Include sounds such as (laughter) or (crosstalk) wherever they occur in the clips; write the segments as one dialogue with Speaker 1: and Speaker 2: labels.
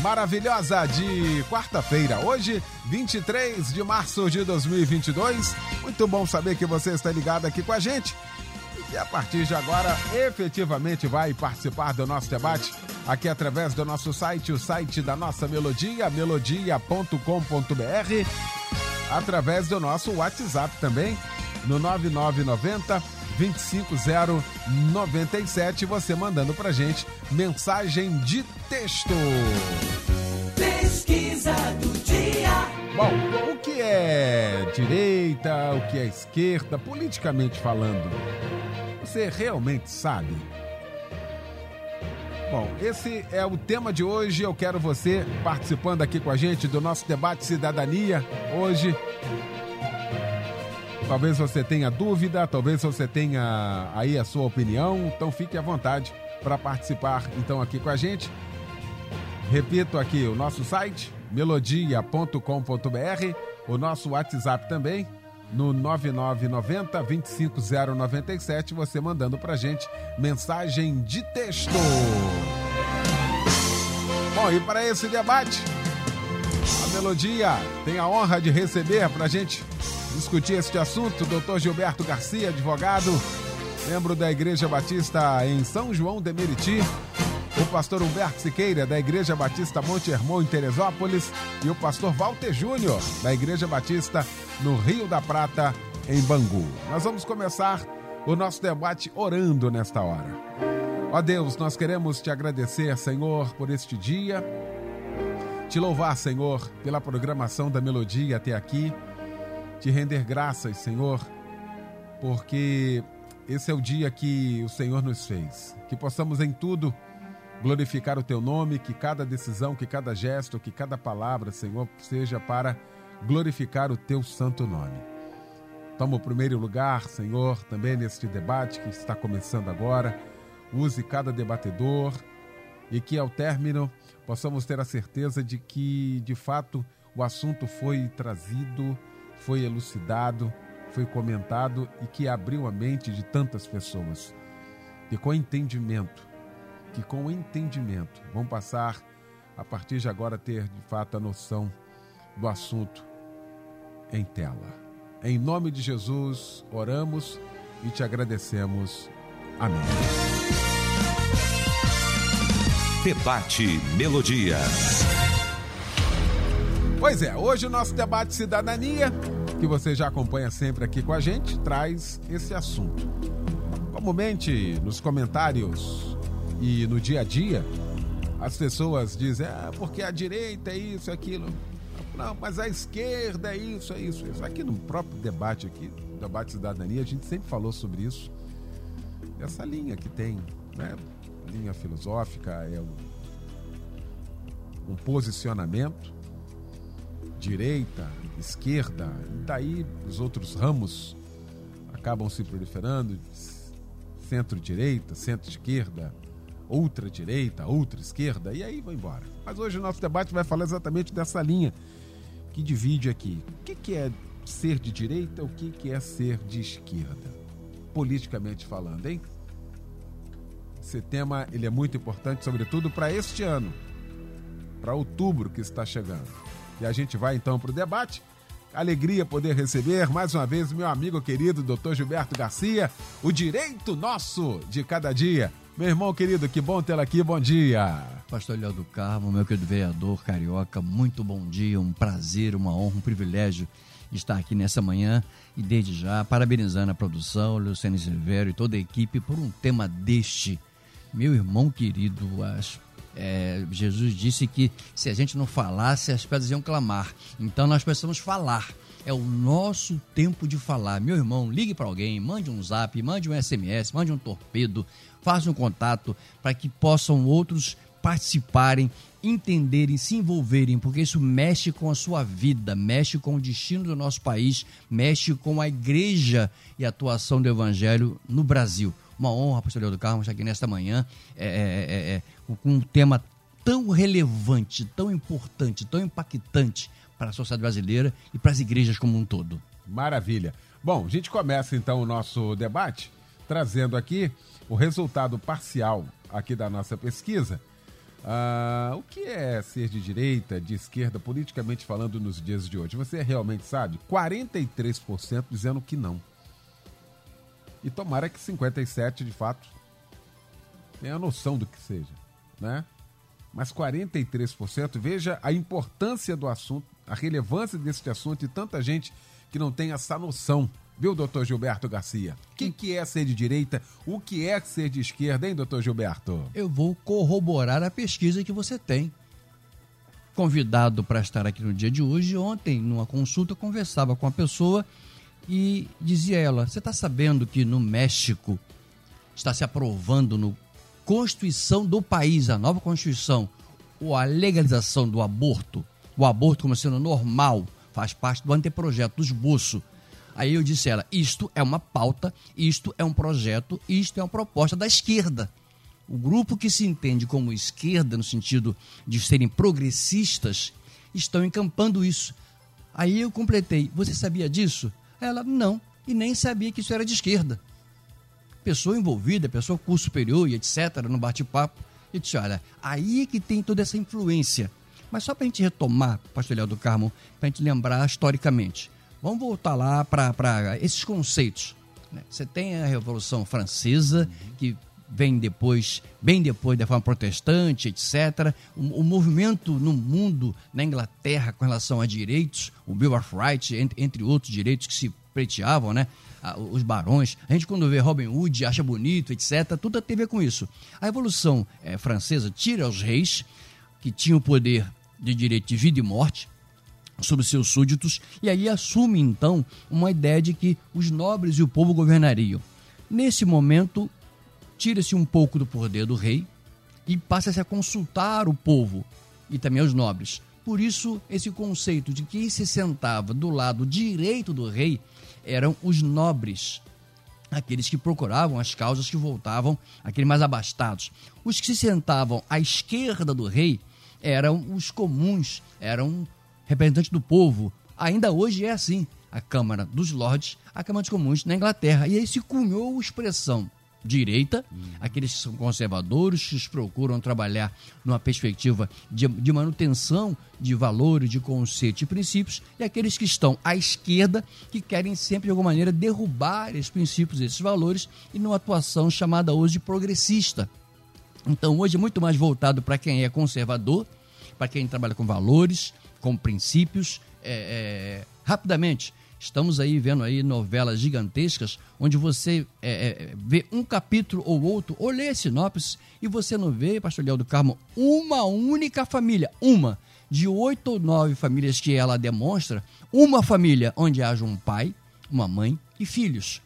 Speaker 1: maravilhosa de quarta-feira. Hoje, 23 de março de 2022. Muito bom saber que você está ligado aqui com a gente. E a partir de agora, efetivamente vai participar do nosso debate aqui através do nosso site, o site da nossa melodia, melodia.com.br, através do nosso WhatsApp também, no 9990 25097, você mandando pra gente mensagem de texto.
Speaker 2: Pesquisa do dia.
Speaker 1: Bom, o que é direita, o que é esquerda, politicamente falando? Você realmente sabe? Bom, esse é o tema de hoje. Eu quero você participando aqui com a gente do nosso debate Cidadania. Hoje, Talvez você tenha dúvida, talvez você tenha aí a sua opinião, então fique à vontade para participar então aqui com a gente. Repito aqui o nosso site melodia.com.br, o nosso WhatsApp também no 9990 25097, você mandando pra gente mensagem de texto. Bom, e para esse debate, a Melodia tem a honra de receber pra gente discutir este assunto, doutor Gilberto Garcia, advogado, membro da Igreja Batista em São João de Meriti, o pastor Humberto Siqueira, da Igreja Batista Monte Hermon, em Teresópolis, e o pastor Walter Júnior, da Igreja Batista no Rio da Prata, em Bangu. Nós vamos começar o nosso debate orando nesta hora. Ó Deus, nós queremos te agradecer, Senhor, por este dia, te louvar, Senhor, pela programação da melodia até aqui te render graças, Senhor, porque esse é o dia que o Senhor nos fez. Que possamos em tudo glorificar o teu nome, que cada decisão, que cada gesto, que cada palavra, Senhor, seja para glorificar o teu santo nome. Toma o primeiro lugar, Senhor, também neste debate que está começando agora. Use cada debatedor e que ao término possamos ter a certeza de que, de fato, o assunto foi trazido foi elucidado, foi comentado e que abriu a mente de tantas pessoas. E com entendimento, que com entendimento vão passar a partir de agora ter de fato a noção do assunto em tela. Em nome de Jesus, oramos e te agradecemos. Amém.
Speaker 3: Debate Melodia.
Speaker 1: Pois é, hoje o nosso debate Cidadania, que você já acompanha sempre aqui com a gente, traz esse assunto. Comumente nos comentários e no dia a dia, as pessoas dizem, ah, porque a direita é isso, é aquilo. Não, mas a esquerda é isso, é isso, é isso. Aqui no próprio debate aqui, debate cidadania, a gente sempre falou sobre isso. Essa linha que tem, né? Linha filosófica, é um, um posicionamento direita, esquerda, e daí os outros ramos acabam se proliferando, centro-direita, centro-esquerda, ultra-direita, ultra-esquerda, e aí vai embora. Mas hoje o nosso debate vai falar exatamente dessa linha que divide aqui. O que, é ser de direita, o que é ser de esquerda? Politicamente falando, hein? Esse tema ele é muito importante, sobretudo para este ano, para outubro que está chegando. E a gente vai então para o debate. Alegria poder receber mais uma vez meu amigo querido Dr. Gilberto Garcia, o direito nosso de cada dia. Meu irmão querido, que bom tê-lo aqui, bom dia.
Speaker 4: Pastor Léo do Carmo, meu querido vereador carioca, muito bom dia, um prazer, uma honra, um privilégio estar aqui nessa manhã e desde já parabenizando a produção, Luciano Silvério e toda a equipe por um tema deste. Meu irmão querido, as é, Jesus disse que se a gente não falasse, as pedras iam clamar. Então nós precisamos falar. É o nosso tempo de falar. Meu irmão, ligue para alguém, mande um zap, mande um SMS, mande um torpedo, faça um contato para que possam outros participarem, entenderem, se envolverem, porque isso mexe com a sua vida, mexe com o destino do nosso país, mexe com a igreja e a atuação do evangelho no Brasil. Uma honra, pastor Leandro Carmo, estar aqui nesta manhã, é, é, é, é com um tema tão relevante, tão importante, tão impactante para a sociedade brasileira e para as igrejas como um todo.
Speaker 1: Maravilha. Bom, a gente começa então o nosso debate trazendo aqui o resultado parcial aqui da nossa pesquisa. Uh, o que é ser de direita, de esquerda, politicamente falando, nos dias de hoje? Você realmente sabe? 43% dizendo que não. E tomara que 57% de fato tenha noção do que seja, né? Mas 43%, veja a importância do assunto, a relevância desse assunto e tanta gente que não tem essa noção viu, doutor Gilberto Garcia? O que, que, é ser de direita? O que é ser de esquerda, hein, doutor Gilberto?
Speaker 4: Eu vou corroborar a pesquisa que você tem. Convidado para estar aqui no dia de hoje, ontem, numa consulta, conversava com a pessoa e dizia ela: Você está sabendo que no México está se aprovando no Constituição do país, a nova Constituição, a legalização do aborto, o aborto como sendo normal, faz parte do anteprojeto do esboço Aí eu disse a ela: isto é uma pauta, isto é um projeto, isto é uma proposta da esquerda. O grupo que se entende como esquerda, no sentido de serem progressistas, estão encampando isso. Aí eu completei: você sabia disso? Ela: não, e nem sabia que isso era de esquerda. Pessoa envolvida, pessoa curso superior e etc., no bate-papo. Eu disse: olha, aí é que tem toda essa influência. Mas só para a gente retomar, pastor Léo do Carmo, para a gente lembrar historicamente. Vamos voltar lá para esses conceitos. Né? Você tem a Revolução Francesa, uhum. que vem depois, bem depois da forma protestante, etc. O, o, movimento no mundo, na Inglaterra, com relação a direitos, o Bill of Rights, entre, entre outros direitos que se preteavam, né? Os barões. A gente, quando vê Robin Hood, acha bonito, etc., tudo tem a ver com isso. A Revolução é, Francesa tira os reis, que tinham o poder de direito de vida e morte, sobre seus súditos, e aí assume então uma ideia de que os nobres e o povo governariam. Nesse momento, tira-se um pouco do poder do rei e passa-se a consultar o povo e também os nobres. Por isso, esse conceito de quem se sentava do lado direito do rei eram os nobres, aqueles que procuravam as causas que voltavam aqueles mais abastados. Os que se sentavam à esquerda do rei eram os comuns, eram representante do povo. Ainda hoje é assim. A Câmara dos Lordes, a Câmara dos Comuns na Inglaterra. E aí se cunhou a expressão direita, hum. aqueles que são conservadores, que procuram trabalhar numa perspectiva de, de, manutenção de valores, de conceitos e princípios, e aqueles que estão à esquerda, que querem sempre, de alguma maneira, derrubar esses princípios, esses valores, e numa atuação chamada hoje de progressista. Então, hoje é muito mais voltado para quem é conservador, para quem trabalha com valores, com princípios. É, é, rapidamente, estamos aí vendo aí novelas gigantescas onde você é, é, vê um capítulo ou outro, ou lê sinopse e você não vê, pastor Léo do Carmo, uma única família, uma de oito ou nove famílias que ela demonstra, uma família onde haja um pai, uma mãe e filhos.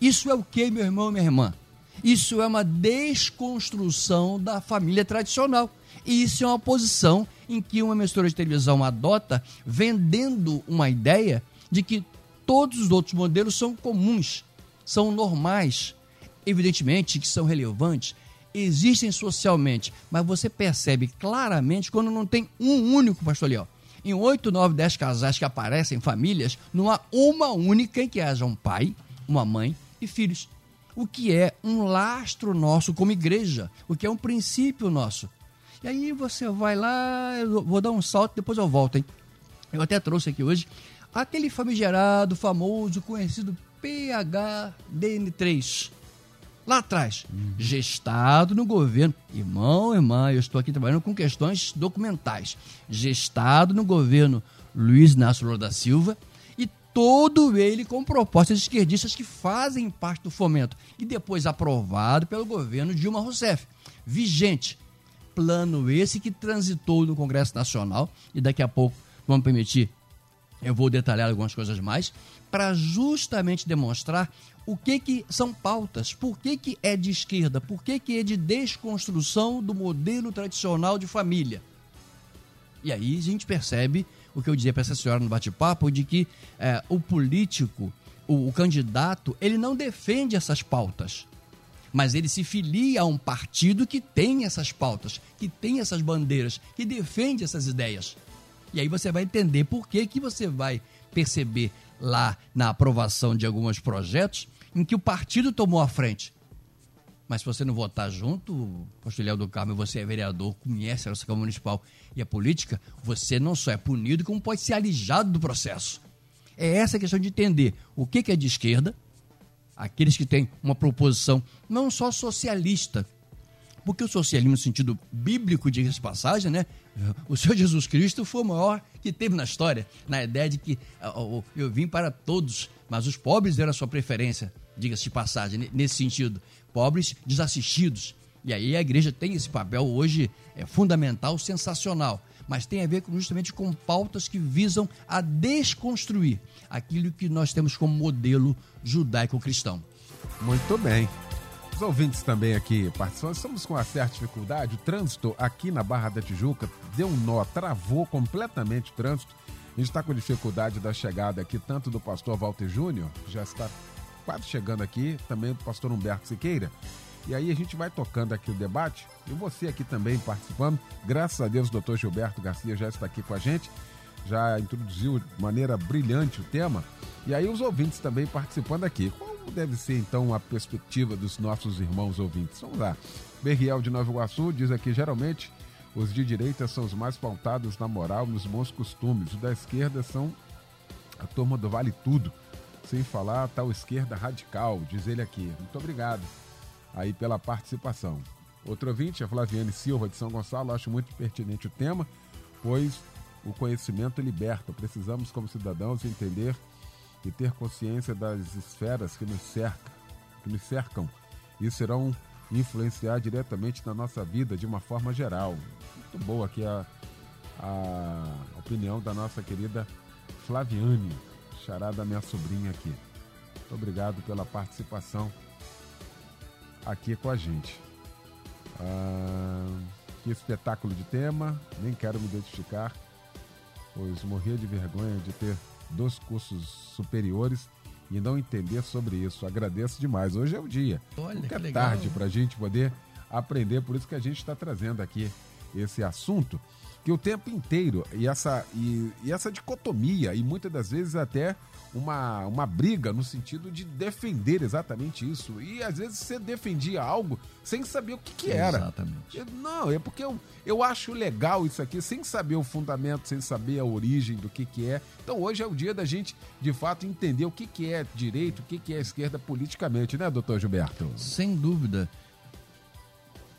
Speaker 4: Isso é o que, meu irmão e minha irmã? Isso é uma desconstrução da família tradicional. E isso é uma posição em que uma emissora de televisão adota, vendendo uma ideia de que todos os outros modelos são comuns, são normais, evidentemente que são relevantes, existem socialmente, mas você percebe claramente quando não tem um único, pastor Leão. Em 8, 9, 10 casais que aparecem, famílias, não há uma única em que haja um pai, uma mãe e filhos. O que é um lastro nosso como igreja, o que é um princípio nosso. E aí você vai lá, eu vou dar um salto, depois eu volto, hein? Eu até trouxe aqui hoje aquele famigerado, famoso, conhecido PHDN3. Lá atrás, uhum. gestado no governo. Irmão, irmã, eu estou aqui trabalhando com questões documentais. Gestado no governo Luiz Inácio Lula da Silva e todo ele com propostas esquerdistas que fazem parte do fomento e depois aprovado pelo governo Dilma Rousseff. Vigente plano esse que transitou no Congresso Nacional e daqui a pouco vamos permitir Eu vou detalhar algumas coisas mais para justamente demonstrar o que, que são pautas, por que, que é de esquerda, por que, que é de desconstrução do modelo tradicional de família. E aí a gente percebe o que eu dizia para essa senhora no bate-papo, de que é, o político, o, o candidato, ele não defende essas pautas mas ele se filia a um partido que tem essas pautas, que tem essas bandeiras, que defende essas ideias. E aí você vai entender por que, que você vai perceber lá na aprovação de alguns projetos em que o partido tomou a frente. Mas se você não votar junto, Pastor do Carmo, você é vereador, conhece a nossa Câmara Municipal e a política, você não só é punido, como pode ser alijado do processo. É essa a questão de entender o que é de esquerda, aqueles que têm uma proposição não só socialista, porque o socialismo, no sentido bíblico, diga-se passagem, né? O Senhor Jesus Cristo foi o maior que teve na história, na ideia de que eu vim para todos, mas os pobres eram a sua preferência, diga-se de passagem, nesse sentido. Pobres desassistidos. E aí a igreja tem esse papel hoje é fundamental, sensacional, mas tem a ver justamente com pautas que visam a desconstruir aquilo que nós temos como modelo judaico-cristão.
Speaker 1: Muito bem. Ouvintes também aqui participando, estamos com uma certa dificuldade. O trânsito aqui na Barra da Tijuca deu um nó, travou completamente o trânsito. A gente está com dificuldade da chegada aqui, tanto do pastor Walter Júnior, que já está quase chegando aqui, também do pastor Humberto Siqueira. E aí a gente vai tocando aqui o debate, e você aqui também participando. Graças a Deus o doutor Gilberto Garcia já está aqui com a gente, já introduziu de maneira brilhante o tema. E aí os ouvintes também participando aqui. Como deve ser então a perspectiva dos nossos irmãos ouvintes? Vamos lá. Berriel de Nova Iguaçu diz aqui: geralmente os de direita são os mais pautados na moral, nos bons costumes. Os da esquerda são a turma do Vale Tudo. Sem falar a tal esquerda radical, diz ele aqui. Muito obrigado aí pela participação. Outro ouvinte, a Flaviane Silva de São Gonçalo, acho muito pertinente o tema, pois o conhecimento liberta. Precisamos, como cidadãos, entender e ter consciência das esferas que nos cercam, que nos cercam e serão influenciar diretamente na nossa vida de uma forma geral. Muito boa aqui a, a opinião da nossa querida Flaviane, charada minha sobrinha aqui. Muito obrigado pela participação aqui com a gente. Ah, que espetáculo de tema, nem quero me identificar, pois morria de vergonha de ter dos cursos superiores e não entender sobre isso. Agradeço demais. Hoje é o dia.
Speaker 4: Olha,
Speaker 1: Nunca é tarde para a gente poder aprender, por isso que a gente está trazendo aqui esse assunto, que o tempo inteiro, e essa, e, e essa dicotomia, e muitas das vezes até uma, uma briga no sentido de defender exatamente isso. E às vezes você defendia algo sem saber o que, que era.
Speaker 4: Exatamente.
Speaker 1: Não, é porque eu, eu acho legal isso aqui, sem saber o fundamento, sem saber a origem do que, que é. Então hoje é o dia da gente, de fato, entender o que, que é direito, o que, que é esquerda politicamente, né, doutor Gilberto?
Speaker 4: Sem dúvida.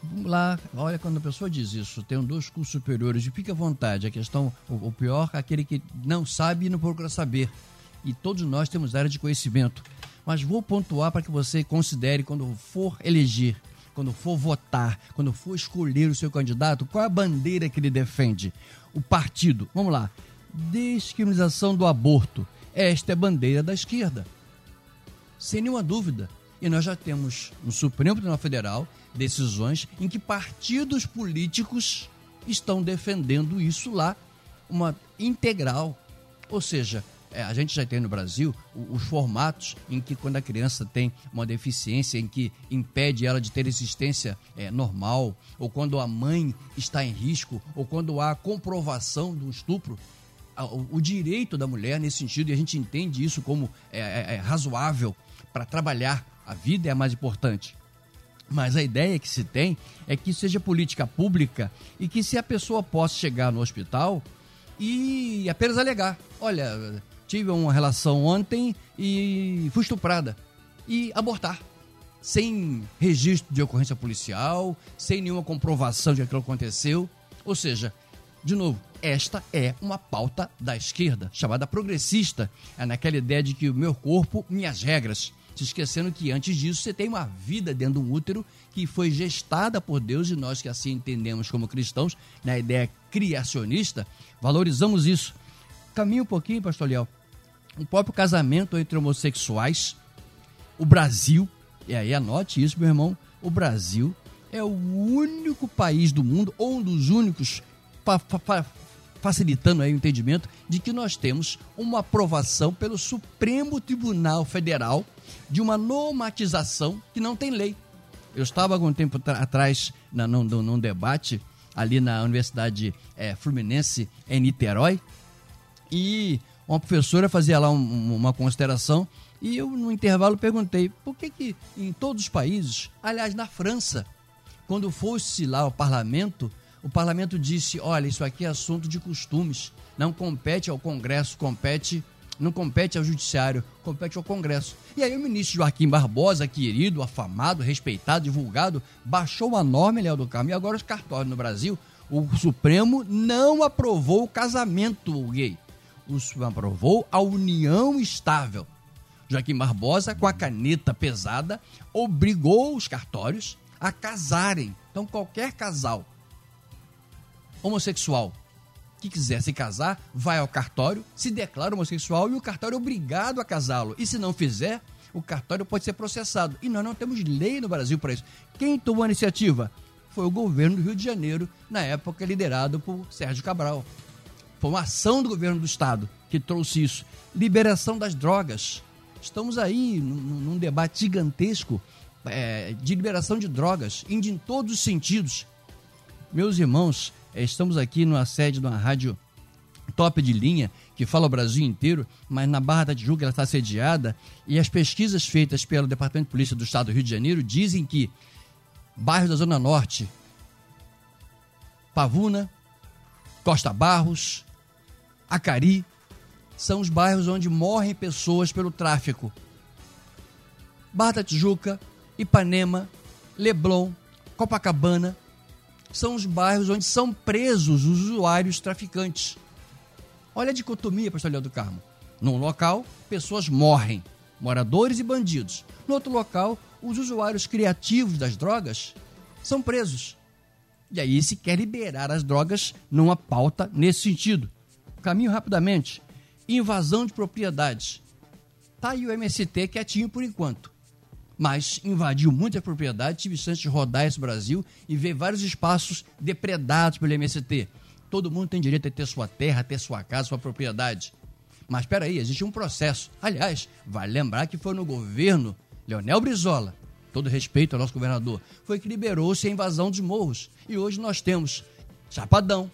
Speaker 4: Vamos lá, olha, quando a pessoa diz isso, tenho dois cursos superiores, fique à vontade. A questão, o, o pior, aquele que não sabe e não procura saber e todos nós temos área de conhecimento. Mas vou pontuar para que você considere quando for eleger, quando for votar, quando for escolher o seu candidato, qual a bandeira que ele defende? O partido. Vamos lá. Descriminalização do aborto. Esta é a bandeira da esquerda. Sem nenhuma dúvida. E nós já temos no Supremo Tribunal Federal decisões em que partidos políticos estão defendendo isso lá, uma integral. Ou seja, é, a gente já tem no Brasil os formatos em que quando a criança tem uma deficiência em que impede ela de ter existência é, normal, ou quando a mãe está em risco, ou quando há comprovação do estupro, o, direito da mulher nesse sentido, e a gente entende isso como é, é, é razoável para trabalhar a vida é a mais importante. Mas a ideia que se tem é que seja política pública e que se a pessoa possa chegar no hospital e apenas alegar, olha, tive uma relação ontem e fui estuprada. E abortar. Sem registro de ocorrência policial, sem nenhuma comprovação de que aquilo aconteceu. Ou seja, de novo, esta é uma pauta da esquerda, chamada progressista. É naquela ideia de que o meu corpo, minhas regras. Se esquecendo que antes disso você tem uma vida dentro de um útero que foi gestada por Deus e nós que assim entendemos como cristãos, na ideia criacionista, valorizamos isso Caminha um pouquinho, pastor Liel. O próprio casamento entre homossexuais, o Brasil, e aí anote isso, meu irmão, o Brasil é o único país do mundo, ou um dos únicos, facilitando aí o entendimento de que nós temos uma aprovação pelo Supremo Tribunal Federal de uma normatização que não tem lei. Eu estava algum tempo atrás na, num, num, debate ali na Universidade é, Fluminense, em Niterói, e uma professora fazia lá um, uma consideração e eu, no intervalo, perguntei por que, que em todos os países, aliás, na França, quando fosse lá ao parlamento, o parlamento disse: olha, isso aqui é assunto de costumes, não compete ao Congresso, compete não compete ao Judiciário, compete ao Congresso. E aí o ministro Joaquim Barbosa, querido, afamado, respeitado, divulgado, baixou a norma, Léo do Carmo, e agora os cartórios no Brasil, o Supremo não aprovou o casamento gay. O Supremo aprovou a união estável. Joaquim Barbosa, com a caneta pesada, obrigou os cartórios a casarem. Então, qualquer casal homossexual que quiser se casar, vai ao cartório, se declara homossexual e o cartório é obrigado a casá-lo. E se não fizer, o cartório pode ser processado. E nós não temos lei no Brasil para isso. Quem tomou a iniciativa? Foi o governo do Rio de Janeiro, na época liderado por Sérgio Cabral. Foi uma ação do governo do Estado que trouxe isso. Liberação das drogas. Estamos aí num, num debate gigantesco é, de liberação de drogas, indo em todos os sentidos. Meus irmãos, Estamos aqui numa sede de uma rádio top de linha que fala o Brasil inteiro, mas na Barra da Tijuca ela está sediada e as pesquisas feitas pelo Departamento de Polícia do Estado do Rio de Janeiro dizem que bairros da Zona Norte, Pavuna, Costa Barros, Acari, são os bairros onde morrem pessoas pelo tráfico. Barra da Tijuca, Ipanema, Leblon, Copacabana, são os bairros onde são presos os usuários traficantes. Olha a dicotomia, pastor Leão do Carmo. Num local, pessoas morrem, moradores e bandidos. No outro local, os usuários criativos das drogas são presos. E aí se quer liberar as drogas numa pauta nesse sentido. Caminho rapidamente. Invasão de propriedades. Tá aí o MST quietinho por enquanto mas invadiu muita propriedade. Tive chance de rodar esse Brasil e ver vários espaços depredados pelo MST. Todo mundo tem direito a ter sua terra, ter sua casa, sua propriedade. Mas espera aí, existe um processo. Aliás, vale lembrar que foi no governo Leonel Brizola, todo respeito ao nosso governador, foi que liberou-se a invasão dos morros. E hoje nós temos Chapadão,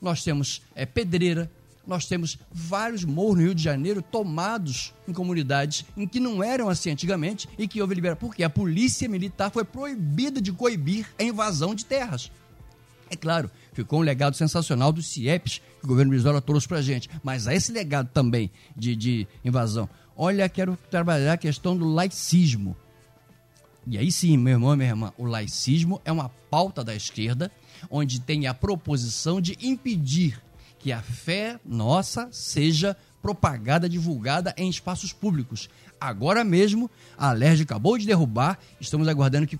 Speaker 4: nós temos é, Pedreira, nós temos vários morros no Rio de Janeiro tomados em comunidades em que não eram assim antigamente e que houve liberação. Porque a polícia militar foi proibida de coibir a invasão de terras. É claro, ficou um legado sensacional dos CIEPs que o governo Brizola trouxe para a gente. Mas há esse legado também de, de invasão. Olha, quero trabalhar a questão do laicismo. E aí sim, meu irmão e minha irmã, o laicismo é uma pauta da esquerda onde tem a proposição de impedir que a fé nossa seja propagada, divulgada em espaços públicos. Agora mesmo, a Alerj acabou de derrubar, estamos aguardando que,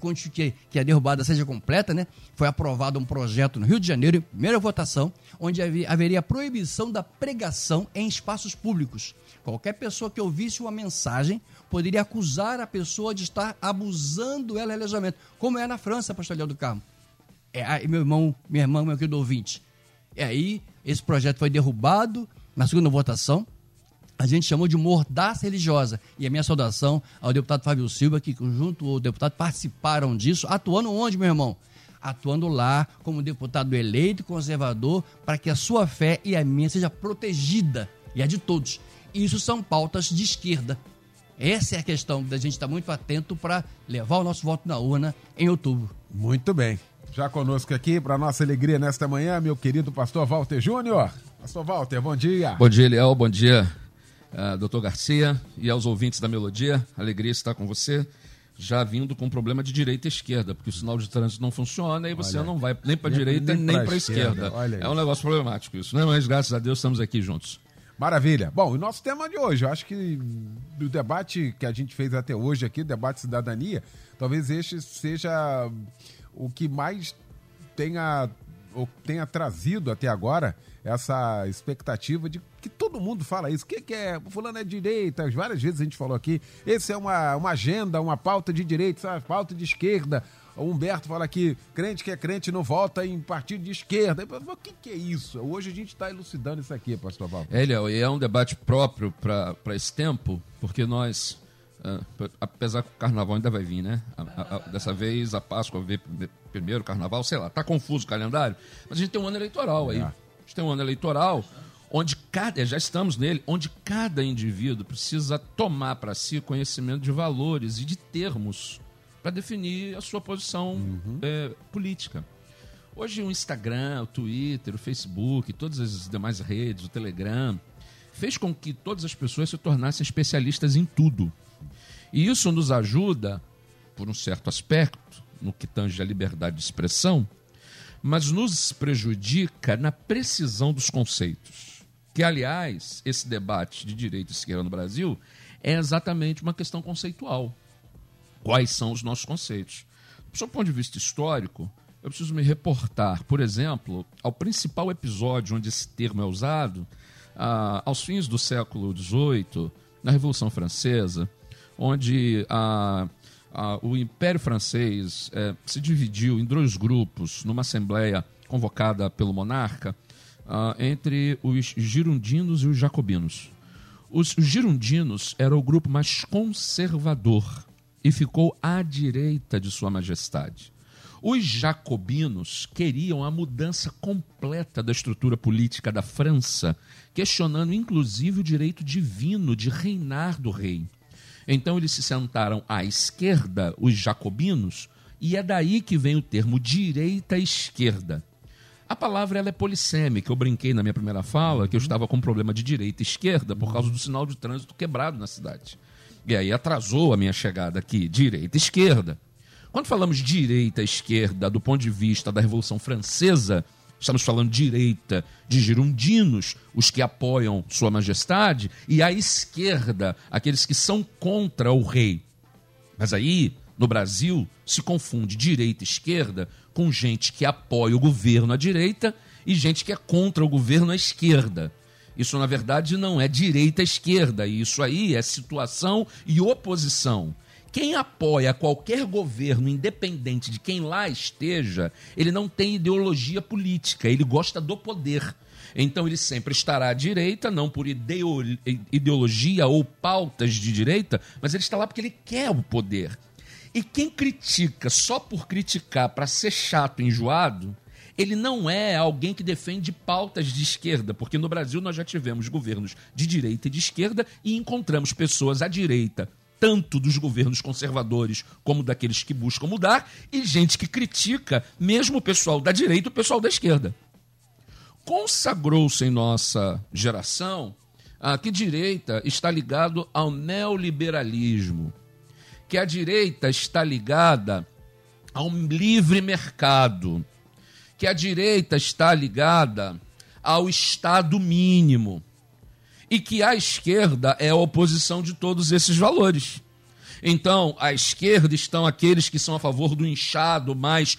Speaker 4: que, a derrubada seja completa, né? Foi aprovado um projeto no Rio de Janeiro, em primeira votação, onde haveria proibição da pregação em espaços públicos. Qualquer pessoa que ouvisse uma mensagem poderia acusar a pessoa de estar abusando ela religiosamente, como é na França, pastor Leão do Carmo. É, meu irmão, minha irmã, meu querido ouvinte. E aí, esse projeto foi derrubado na segunda votação. A gente chamou de mordaça religiosa. E a minha saudação ao deputado Fábio Silva, que junto ao deputado participaram disso, atuando onde, meu irmão? Atuando lá como deputado eleito conservador, para que a sua fé e a minha seja protegida, e a de todos. Isso são pautas de esquerda. Essa é a questão da gente estar muito atento para levar o nosso voto na urna em outubro.
Speaker 1: Muito bem. Já conosco aqui, para nossa alegria nesta manhã, meu querido pastor Walter Júnior. Pastor Walter, bom dia.
Speaker 2: Bom dia, Eliel. Bom dia, uh, doutor Garcia e aos ouvintes da Melodia. Alegria estar com você. Já vindo com problema de direita e esquerda, porque o sinal de trânsito não funciona e você Olha, não vai nem para a direita nem, nem para a esquerda. esquerda. É um negócio problemático isso, né? Mas graças a Deus estamos aqui juntos.
Speaker 1: Maravilha. Bom, o nosso tema de hoje, eu acho que do debate que a gente fez até hoje aqui, debate cidadania, talvez este seja o que mais tenha tenha trazido até agora essa expectativa de que todo mundo fala isso. O que, que é? Fulano é direita, várias vezes a gente falou aqui. Esse é uma, uma agenda, uma pauta de direita, sabe? pauta de esquerda. O Humberto fala que crente que é crente não vota em partido de esquerda. O que, que é isso? Hoje a gente está elucidando isso aqui, pastor Val.
Speaker 2: É, Léo, e é um debate próprio para esse tempo, porque nós, apesar que o carnaval ainda vai vir, né? A, a, a, dessa vez a Páscoa vê primeiro, o carnaval, sei lá, tá confuso o calendário, mas a gente tem um ano eleitoral aí. É. A gente tem um ano eleitoral onde cada, já estamos nele, onde cada indivíduo precisa tomar para si conhecimento de valores e de termos para definir a sua posição uhum. é, política. Hoje o Instagram, o Twitter, o Facebook, todas as demais redes, o Telegram, fez com que todas as pessoas se tornassem especialistas em tudo. E isso nos ajuda, por um certo aspecto, no que tange a liberdade de expressão, mas nos prejudica na precisão dos conceitos. Que, aliás, esse debate de direita e esquerda no Brasil é exatamente uma questão conceitual quais são os nossos conceitos. Do seu ponto de vista histórico, eu preciso me reportar, por exemplo, ao principal episódio onde esse termo é usado, ah, aos fins do século XVIII, na Revolução Francesa, onde ah, ah, o Império Francês eh, se dividiu em dois grupos numa assembleia convocada pelo monarca entre os girondinos e os jacobinos. Os girondinos era o grupo mais conservador e ficou à direita de Sua Majestade. Os jacobinos queriam a mudança completa da estrutura política da França, questionando inclusive o direito divino de reinar do rei. Então eles se sentaram à esquerda, os jacobinos, e é daí que vem o termo direita-esquerda. A palavra ela é polissêmica. Eu brinquei na minha primeira fala que eu estava com um problema de direita e esquerda por causa do sinal de trânsito quebrado na cidade. E aí atrasou a minha chegada aqui, direita e esquerda. Quando falamos direita e esquerda do ponto de vista da Revolução Francesa, estamos falando direita de girondinos, os que apoiam Sua Majestade, e a esquerda, aqueles que são contra o rei. Mas aí, no Brasil, se confunde direita e esquerda com gente que apoia o governo à direita e gente que é contra o governo à esquerda. Isso, na verdade, não é direita esquerda. Isso aí é situação e oposição. Quem apoia qualquer governo, independente de quem lá esteja, ele não tem ideologia política, ele gosta do poder. Então ele sempre estará à direita, não por ideologia ou pautas de direita, mas ele está lá porque ele quer o poder. E quem critica só por criticar para ser chato, enjoado, ele não é alguém que defende pautas de esquerda, porque no Brasil nós já tivemos governos de direita e de esquerda e encontramos pessoas à direita tanto dos governos conservadores como daqueles que buscam mudar, e gente que critica mesmo o pessoal da direita e o pessoal da esquerda. Consagrou-se em nossa geração ah, que direita está ligado ao neoliberalismo, que a direita está ligada ao livre mercado, que a direita está ligada ao Estado mínimo e que a esquerda é a oposição de todos esses valores. Então, à esquerda estão aqueles que são a favor do inchado mais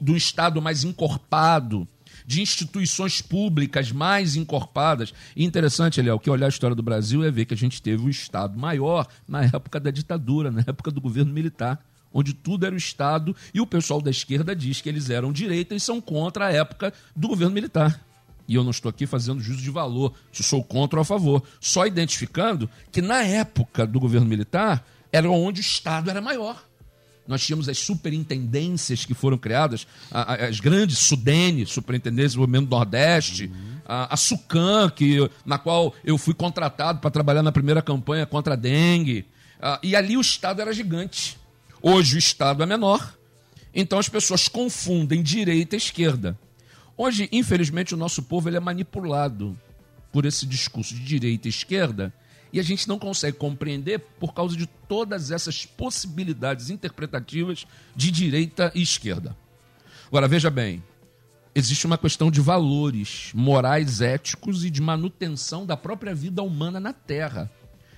Speaker 2: do Estado mais encorpado, de instituições públicas mais encorpadas. E interessante, Eliel, que olhar a história do Brasil é ver que a gente teve o Estado maior na época da ditadura, na época do governo militar onde tudo era o Estado, e o pessoal da esquerda diz que eles eram direita e são contra a época do governo militar. E eu não estou aqui fazendo juízo de valor, se sou contra ou a favor, só identificando que na época do governo militar era onde o Estado era maior. Nós tínhamos as superintendências que foram criadas, as grandes SUDENE, Superintendência do Movimento do Nordeste, uhum. a, a SUCAM, que, na qual eu fui contratado para trabalhar na primeira campanha contra a dengue. e ali o Estado era gigante. Hoje o Estado é menor, então as pessoas confundem direita e esquerda. Hoje, infelizmente, o nosso povo ele é manipulado por esse discurso de direita e esquerda e a gente não consegue compreender por causa de todas essas possibilidades interpretativas de direita e esquerda. Agora, veja bem, existe uma questão de valores morais, éticos e de manutenção da própria vida humana na Terra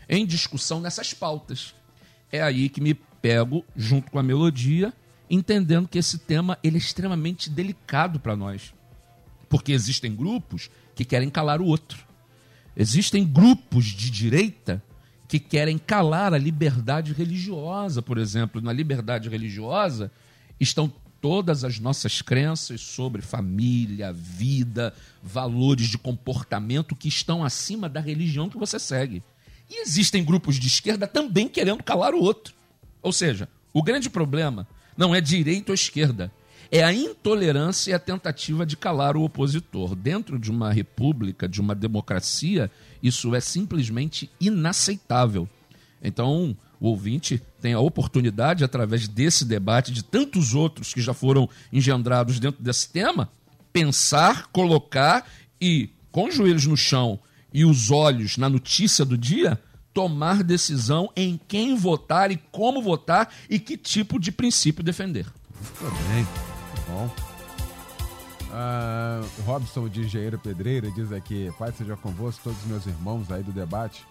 Speaker 2: em discussão nessas pautas. É aí que me pego junto com a melodia, entendendo que esse tema ele é extremamente delicado para nós. Porque existem grupos que querem calar o outro. Existem grupos de direita que querem calar a liberdade religiosa, por exemplo. Na liberdade religiosa estão todas as nossas crenças sobre família, vida, valores de comportamento que estão acima da religião que você segue. E existem grupos de esquerda também querendo calar o outro. Ou seja, o grande problema não é direita ou esquerda, é a intolerância e a tentativa de calar o opositor. Dentro de uma república, de uma democracia, isso é simplesmente inaceitável. Então, o ouvinte tem a oportunidade, através desse debate, de tantos outros que já foram engendrados dentro desse tema, pensar, colocar e, com os joelhos no chão e os olhos na notícia do dia, tomar decisão em quem votar e como votar e que tipo de princípio defender.
Speaker 1: Muito bem, bom. Ah, Robson de Engenheiro Pedreira diz aqui: Pai seja convosco, todos os meus irmãos aí do debate.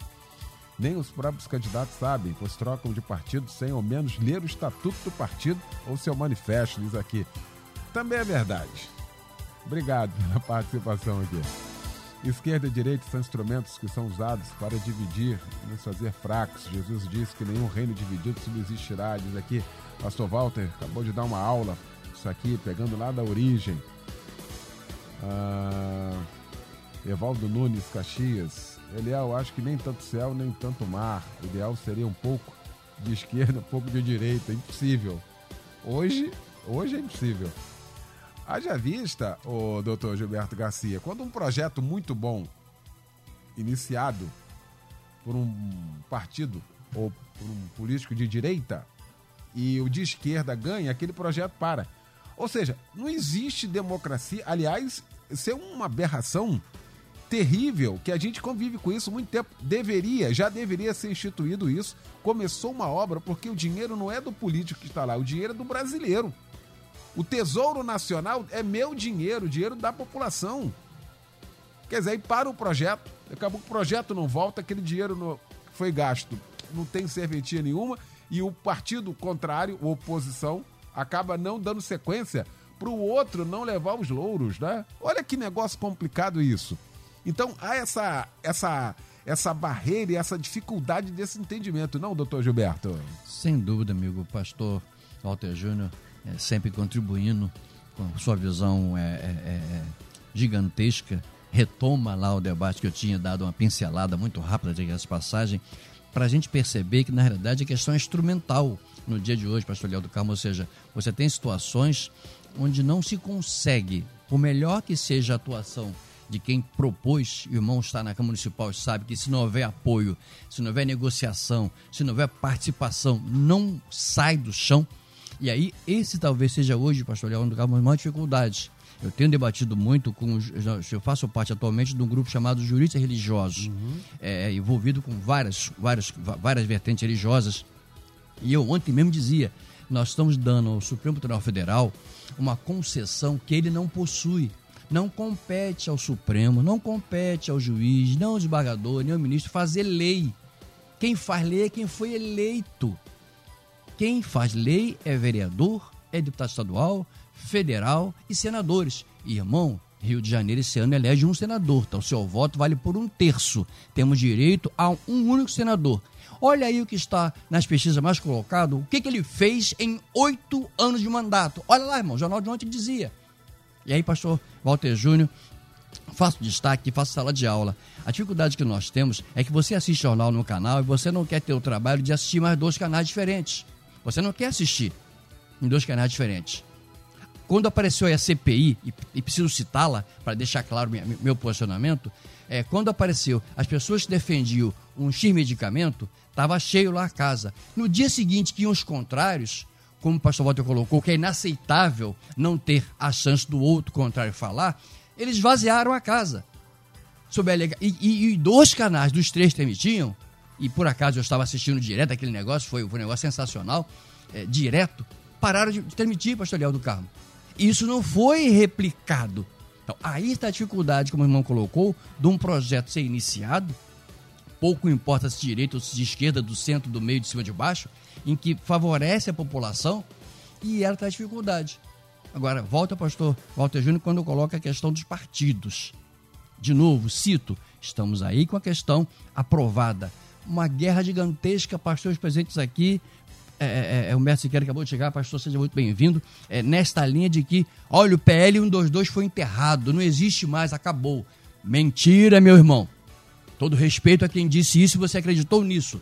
Speaker 1: Nem os próprios candidatos sabem, pois trocam de partido sem ao menos ler o estatuto do partido ou seu manifesto, diz aqui. Também é verdade. Obrigado pela participação aqui. Esquerda e direita são instrumentos que são usados para dividir nos fazer fracos. Jesus disse que nenhum reino dividido subsistirá. Diz aqui, Pastor Walter acabou de dar uma aula, aqui, pegando lá da origem. Ah, Evaldo Nunes Caxias. Eliel, acho que nem tanto céu, nem tanto mar. O ideal seria um pouco de esquerda, (laughs) um pouco de direita. Impossível. Hoje, hoje é impossível. Haja vista, o doutor Gilberto Garcia, quando um projeto muito bom, iniciado por um partido ou por um político de direita, e o de esquerda ganha, aquele projeto para. Ou seja, não existe democracia. Aliás, isso é uma aberração terrível que a gente convive com isso muito tempo. Deveria, já deveria ser instituído isso. Começou uma obra porque o dinheiro não é do político que está lá, o dinheiro é do brasileiro. O Tesouro Nacional é meu dinheiro, o dinheiro da população. Quer dizer, aí para o projeto, acabou o projeto não volta, aquele dinheiro no, foi gasto, não tem serventia nenhuma, e o partido contrário, oposição, acaba não dando sequência para o outro não levar os louros, né? Olha que negócio complicado isso. Então há essa, essa, essa barreira e essa dificuldade desse entendimento, não, doutor Gilberto?
Speaker 4: Sem dúvida, amigo pastor Walter Júnior, é, sempre contribuindo com sua visão é, é, é, gigantesca. Retoma lá o debate que eu tinha dado uma pincelada muito rápida de passagem, para a gente perceber que, na realidade, a questão é instrumental no dia de hoje, pastor Léo do Carmo, ou seja, você tem situações onde não se consegue, por melhor que seja a atuação de quem propôs, o irmão está na Câmara Municipal e sabe que se não houver apoio, se não houver negociação, se não houver participação, não sai do chão. E aí, esse talvez seja hoje, pastor Leão, uma das maiores dificuldades. Eu tenho debatido muito com. Eu faço parte atualmente de um grupo chamado Juristas Religiosos, uhum. é, envolvido com várias, várias, várias vertentes religiosas. E eu ontem mesmo dizia: nós estamos dando ao Supremo Tribunal Federal uma concessão que ele não possui. Não compete ao Supremo, não compete ao juiz, não ao desembargador, nem ao ministro fazer lei. Quem faz lei é quem foi eleito. Quem faz lei é vereador, é deputado estadual, federal e senadores. Irmão, Rio de Janeiro esse ano elege um senador, então seu voto vale por um terço. Temos direito a um único senador. Olha aí o que está nas pesquisas mais colocado, o que, que ele fez em oito anos de mandato. Olha lá, irmão, o Jornal de ontem dizia. E aí, pastor Walter Júnior, faço destaque, faço sala de aula. A dificuldade que nós temos é que você assiste jornal no canal e você não quer ter o trabalho de assistir mais dois canais diferentes. Você não quer assistir em dois canais diferentes. Quando apareceu a CPI, e, e preciso citá-la para deixar claro meu, meu posicionamento, é, quando apareceu as pessoas que defendiam um X medicamento, Estava cheio lá a casa. No dia seguinte, que iam os contrários, como o pastor Walter colocou, que é inaceitável não ter a chance do outro contrário falar, eles vaziaram a casa. Sob a e, e, e, dois canais dos três que emitiam, e por acaso eu estava assistindo direto aquele negócio, foi, foi um negócio sensacional, é, direto, pararam de transmitir, pastor Leal do Carmo. Isso não foi replicado. Então, aí está a dificuldade, como o irmão colocou, de um projeto ser iniciado pouco importa se de direita ou se de esquerda, do centro, do meio, de cima, de baixo, em que favorece a população e ela traz dificuldade. Agora, volta, pastor Walter Júnior, quando coloca a questão dos partidos. De novo, cito, estamos aí com a questão aprovada. Uma guerra gigantesca, pastores presentes aqui, é, é, é, o Mestre Siqueira acabou de chegar, pastor, seja muito bem-vindo. É, nesta linha de que, olha, o PL 122 foi enterrado, não existe mais, acabou. Mentira, meu irmão. Todo respeito a quem disse isso e você acreditou nisso.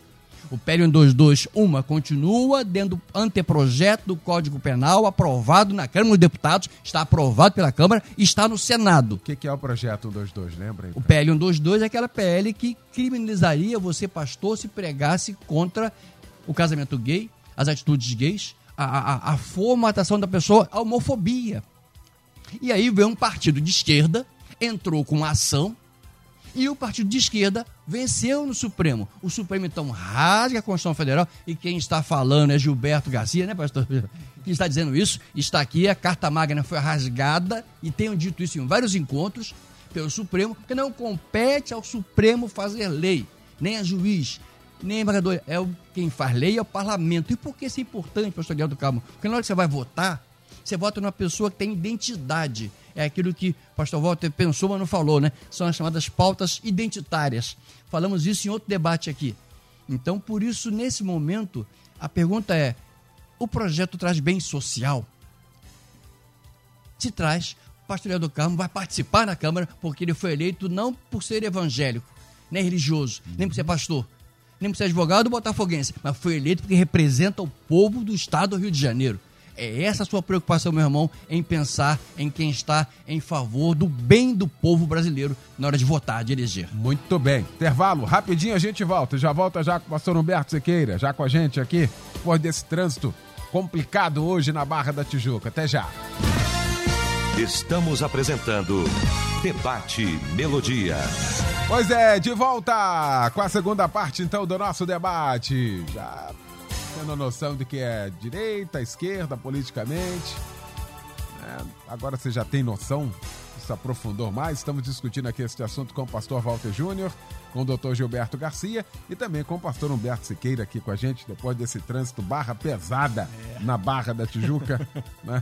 Speaker 4: O PL 122, uma, continua dentro do anteprojeto do Código Penal aprovado na Câmara dos Deputados, está aprovado pela Câmara e está no Senado. O
Speaker 1: que, que, é o projeto 122, lembra?
Speaker 4: Então? O PL 122 é aquela PL que criminalizaria você, pastor, se pregasse contra o casamento gay, as atitudes gays, a, a, a formatação da pessoa, a homofobia. E aí veio um partido de esquerda, entrou com ação, e o partido de esquerda venceu no Supremo. O Supremo, então, rasga a Constituição Federal, e quem está falando é Gilberto Garcia, né, pastor? (laughs) Quem está dizendo isso está aqui, a Carta Magna foi rasgada, e tenho dito isso em vários encontros, pelo Supremo, porque não compete ao Supremo fazer lei, nem a juiz, nem embargador, é o, quem faz lei é o parlamento. E por que isso é importante, pastor Guilherme do Carmo? Porque na hora que você vai votar, você vota numa pessoa que tem identidade. É aquilo que o pastor Walter pensou, mas não falou, né? São as chamadas pautas identitárias. Falamos isso em outro debate aqui. Então, por isso, nesse momento, a pergunta é: o projeto traz bem social? Se traz, o pastor do Carmo vai participar na Câmara porque ele foi eleito não por ser evangélico, nem religioso, nem por ser pastor, nem por ser advogado botafoguense, mas foi eleito porque representa o povo do estado do Rio de Janeiro. É essa a sua preocupação, meu irmão, em pensar em quem está em favor do bem do povo brasileiro na hora de votar, de eleger.
Speaker 1: Muito bem. Intervalo, rapidinho a gente volta. Já volta já com o pastor Humberto Sequeira, já com a gente aqui, por desse trânsito complicado hoje na Barra da Tijuca. Até já.
Speaker 3: Estamos apresentando Debate Melodia.
Speaker 1: Pois é, de volta com a segunda parte então do nosso debate. Já tendo noção de que é direita, esquerda, politicamente. É, agora você já tem noção, se aprofundou mais. Estamos discutindo aqui este assunto com o pastor Walter Júnior, com o doutor Gilberto Garcia e também com o pastor Humberto Siqueira aqui com a gente, depois desse trânsito barra pesada é. na Barra da Tijuca. (laughs) né?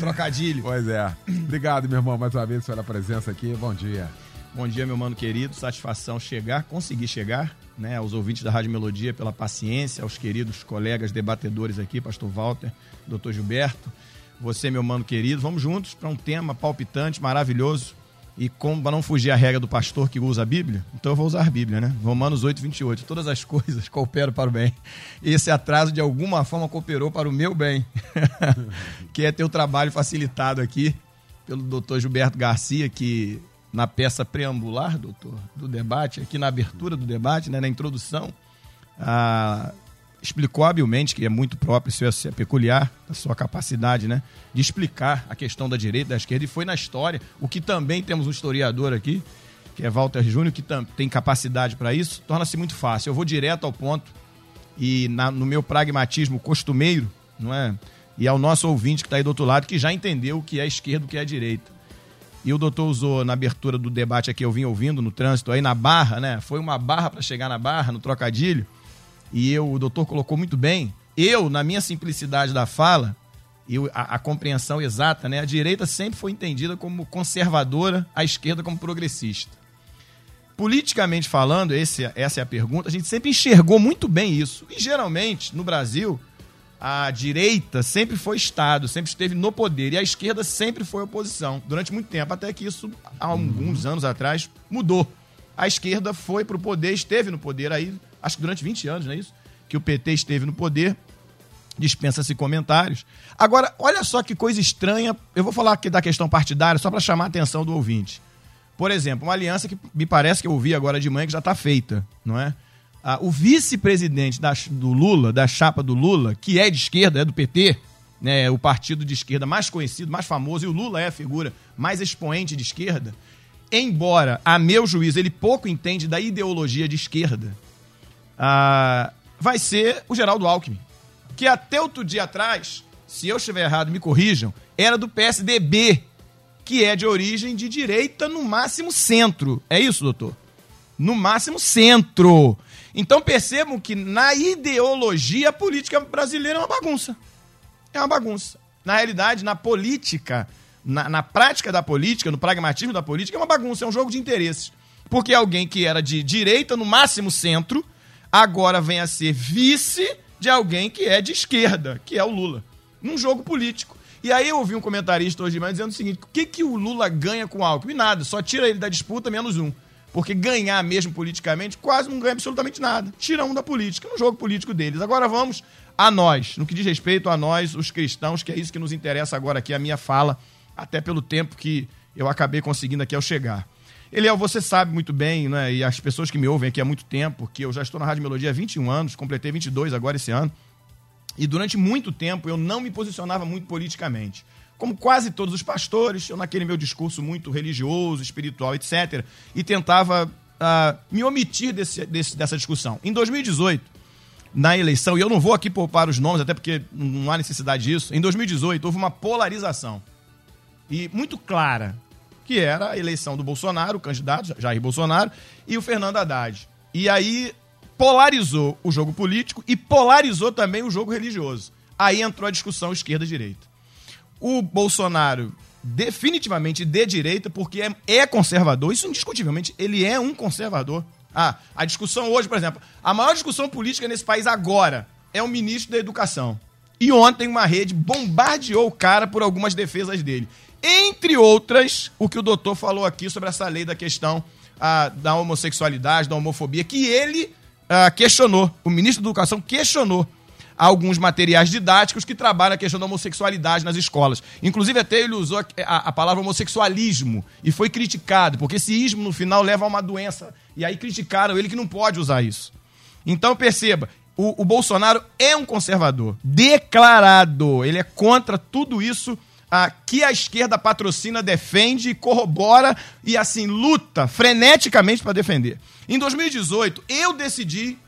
Speaker 5: Trocadilho.
Speaker 1: Pois é. Obrigado, meu irmão, mais uma vez pela presença aqui. Bom dia.
Speaker 5: Bom dia, meu mano querido. Satisfação chegar, conseguir chegar, né? Aos ouvintes da Rádio Melodia pela paciência, aos queridos colegas debatedores aqui, Pastor Walter, Doutor Gilberto. Você, meu mano querido, vamos juntos para um tema palpitante, maravilhoso. E como para não fugir a regra do pastor que usa a Bíblia, então eu vou usar a Bíblia, né? Romanos 8, 28. Todas as (laughs) coisas cooperam para o bem. Esse atraso, de alguma forma, cooperou para o meu bem, (laughs) que é ter o trabalho facilitado aqui pelo doutor Gilberto Garcia, que na peça preambular, doutor, do debate, aqui na abertura do debate, né, na introdução, ah, explicou habilmente, que é muito próprio, isso é peculiar, a sua capacidade né, de explicar a questão da direita da esquerda, e foi na história, o que também temos um historiador aqui, que é Walter Júnior, que tem capacidade para isso, torna-se muito fácil. Eu vou direto ao ponto, e na, no meu pragmatismo costumeiro, não é? E ao nosso ouvinte que está aí do outro lado, que já entendeu o que é esquerda e o que é direita. E o doutor usou na abertura do debate aqui, eu vim ouvindo no trânsito, aí na barra, né? Foi uma barra para chegar na barra, no trocadilho. E eu, o doutor colocou muito bem. Eu, na minha simplicidade da fala, eu, a, a, compreensão exata, né? A direita sempre foi entendida como conservadora, a esquerda como progressista. Politicamente falando, esse, essa é a pergunta, a gente sempre enxergou muito bem isso. E geralmente, no Brasil, a direita sempre foi Estado, sempre esteve no poder, e a esquerda sempre foi oposição, durante muito tempo, até que isso, há alguns anos atrás, mudou. A esquerda foi para o poder, esteve no poder aí, acho que durante 20 anos, não é isso? Que o PT esteve no poder, dispensa-se comentários. Agora, olha só que coisa estranha, eu vou falar aqui da questão partidária, só para chamar a atenção do ouvinte. Por exemplo, uma aliança que me parece que eu ouvi agora de manhã que já está feita, não é? Ah, o vice-presidente do Lula, da chapa do Lula, que é de esquerda, é do PT, né, o partido de esquerda mais conhecido, mais famoso, e o Lula é a figura mais expoente de esquerda, embora, a meu juízo, ele pouco entende da ideologia de esquerda, ah, vai ser o Geraldo Alckmin, que até outro dia atrás, se eu estiver errado, me corrijam, era do PSDB, que é de origem de direita, no máximo centro. É isso, doutor? No máximo centro. Então percebam que na ideologia política brasileira é uma bagunça. É uma bagunça. Na realidade, na política, na, na prática da política, no pragmatismo da política, é uma bagunça, é um jogo de interesses. Porque alguém que era de direita, no máximo centro, agora vem a ser vice de alguém que é de esquerda, que é o Lula. Num jogo político. E aí eu ouvi um comentarista hoje de manhã dizendo o seguinte: o que, que o Lula ganha com o Alckmin? Nada, só tira ele da disputa menos um. Porque ganhar mesmo politicamente quase não ganha absolutamente nada. Tira um da política, no jogo político deles. Agora vamos a nós, no que diz respeito a nós, os cristãos, que é isso que nos interessa agora aqui, a minha fala, até pelo tempo que eu acabei conseguindo aqui ao chegar. Eliel, você sabe muito bem, né, e as pessoas que me ouvem aqui há muito tempo, que eu já estou na Rádio Melodia há 21 anos, completei 22 agora esse ano, e durante muito tempo eu não me posicionava muito politicamente. Como quase todos os pastores, eu naquele meu discurso muito religioso, espiritual, etc., e tentava uh, me omitir desse, desse, dessa discussão. Em 2018, na eleição, e eu não vou aqui poupar os nomes, até porque não há necessidade disso, em 2018 houve uma polarização. E muito clara que era a eleição do Bolsonaro, o candidato Jair Bolsonaro, e o Fernando Haddad. E aí polarizou o jogo político e polarizou também o jogo religioso. Aí entrou a discussão esquerda-direita. O Bolsonaro definitivamente de direita, porque é, é conservador, isso indiscutivelmente, ele é um conservador. Ah, a discussão hoje, por exemplo, a maior discussão política nesse país agora é o ministro da Educação. E ontem uma rede bombardeou o cara por algumas defesas dele. Entre outras, o que o doutor falou aqui sobre essa lei da questão ah, da homossexualidade, da homofobia, que ele ah, questionou, o ministro da Educação questionou alguns materiais didáticos que trabalham a questão da homossexualidade nas escolas. Inclusive, até ele usou a, a, a, palavra homossexualismo e foi criticado, porque esse ismo no final leva a uma doença. E aí criticaram ele que não pode usar isso. Então, perceba, o, o Bolsonaro é um conservador, declarado. Ele é contra tudo isso ah, que a esquerda patrocina, defende, corrobora e assim luta freneticamente para defender. Em 2018, eu decidi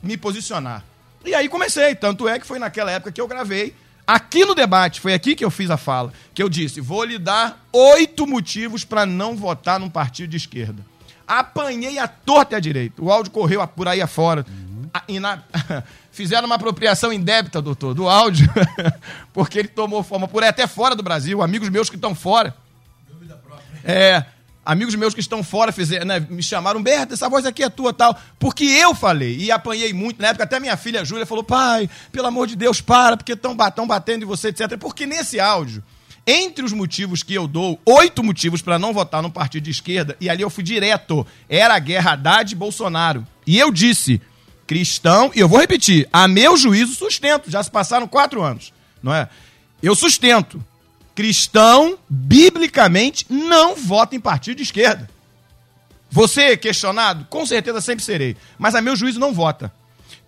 Speaker 5: me posicionar. E aí comecei, tanto é que foi naquela época que eu gravei aqui no debate, foi aqui que eu fiz a fala, que eu disse: vou lhe dar oito motivos para não votar num partido de esquerda. Apanhei a torta e a direita. O áudio correu por aí afora. Uhum. E na... (laughs) fizeram uma apropriação indébita, doutor, do áudio, (laughs) porque ele tomou forma por aí até fora do Brasil, amigos meus que estão fora. Dúvida própria. É, amigos meus que estão fora fizeram, né, me chamaram, Berta, essa voz aqui é tua tal, porque eu falei e apanhei muito, na época até minha filha Júlia falou, pai, pelo amor de Deus, para, porque estão batendo em você, etc. Porque nesse áudio, entre os motivos que eu dou, oito motivos para não votar no partido de esquerda, e ali eu fui direto, era a guerra Haddad-Bolsonaro. E eu disse, cristão, e eu vou repetir, a meu juízo sustento, já se passaram quatro anos, não é? Eu sustento, cristão, biblicamente, não vota em partido de esquerda. Você questionado? Com certeza sempre serei, mas a meu juízo não vota.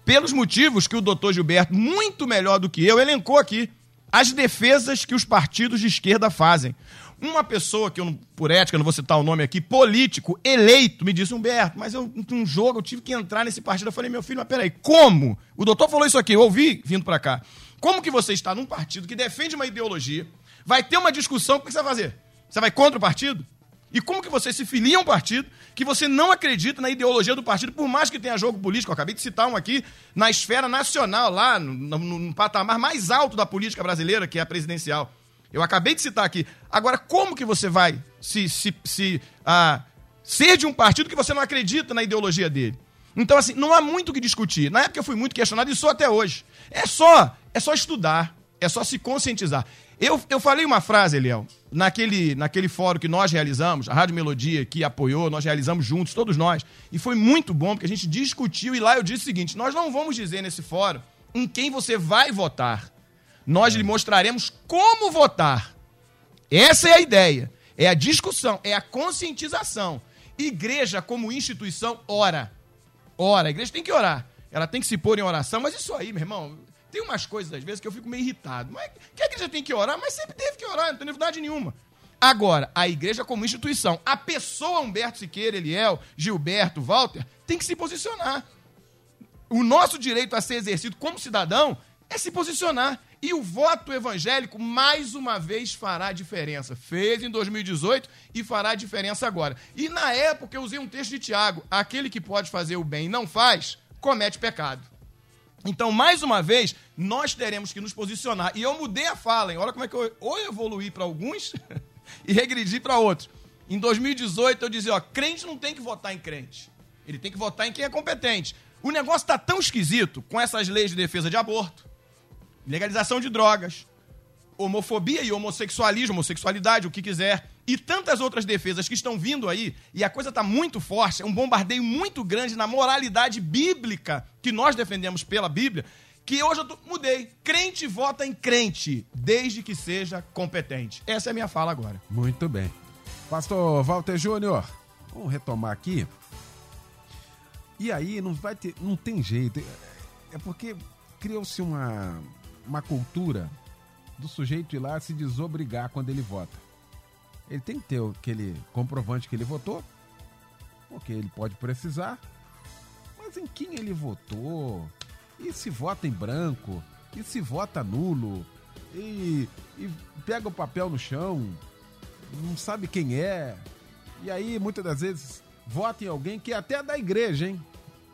Speaker 5: Pelos motivos que o doutor Gilberto, muito melhor do que eu, elencou aqui. As defesas que os partidos de esquerda fazem. Uma pessoa, que eu, por ética, não vou citar o nome aqui, político, eleito, me disse, Humberto, mas eu, num jogo, eu tive que entrar nesse partido. Eu falei, meu filho, mas peraí, como? O doutor falou isso aqui, eu ouvi vindo para cá. Como que você está num partido que defende uma ideologia, vai ter uma discussão, o que você vai fazer? Você vai contra o partido? E como que você se filia a um partido que você não acredita na ideologia do partido, por mais que tenha jogo político? Eu acabei de citar um aqui na esfera nacional, lá no, no, no patamar mais alto da política brasileira, que é a presidencial. Eu acabei de citar aqui. Agora, como que você vai se, se, se ah, ser de um partido que você não acredita na ideologia dele? Então, assim, não há muito o que discutir. Na época eu fui muito questionado e sou até hoje. É só, é só estudar, é só se conscientizar. Eu, eu falei uma frase, Eliel, naquele, naquele fórum que nós realizamos, a Rádio Melodia que apoiou, nós realizamos juntos, todos nós, e foi muito bom, porque a gente discutiu e lá eu disse o seguinte: nós não vamos dizer nesse fórum em quem você vai votar nós lhe mostraremos como votar. Essa é a ideia. É a discussão, é a conscientização. Igreja, como instituição, ora. Ora, a igreja tem que orar. Ela tem que se pôr em oração, mas isso aí, meu irmão, tem umas coisas às vezes que eu fico meio irritado. Mas que a igreja tem que orar, mas sempre teve que orar, não tem novidade nenhuma. Agora, a igreja como instituição, a pessoa Humberto Siqueira, Eliel, Gilberto, Walter, tem que se posicionar. O nosso direito a ser exercido como cidadão é se posicionar. E o voto evangélico, mais uma vez, fará diferença. Fez em 2018 e fará diferença agora. E na época eu usei um texto de Tiago: aquele que pode fazer o bem e não faz, comete pecado. Então, mais uma vez, nós teremos que nos posicionar. E eu mudei a fala, hein? Olha como é que eu ou evoluí para alguns (laughs) e regredi para outros. Em 2018 eu dizia, ó, crente não tem que votar em crente. Ele tem que votar em quem é competente. O negócio está tão esquisito com essas leis de defesa de aborto, legalização de drogas, homofobia e homossexualismo, homossexualidade, o que quiser, e tantas outras defesas que estão vindo aí, e a coisa está muito forte, é um bombardeio muito grande na moralidade bíblica que nós defendemos pela Bíblia, que hoje eu tô, mudei. Crente vota em crente, desde que seja competente. Essa é a minha fala agora.
Speaker 1: Muito bem. Pastor Walter Júnior, vamos retomar aqui. E aí não vai ter, não tem jeito. É porque criou-se uma, uma cultura do sujeito ir lá se desobrigar quando ele vota. Ele tem que ter aquele comprovante que ele votou, porque ele pode precisar. Mas em quem ele votou? E se vota em branco? E se vota nulo? E, e pega o papel no chão, não sabe quem é. E aí, muitas das vezes, vota em alguém que é até da igreja, hein?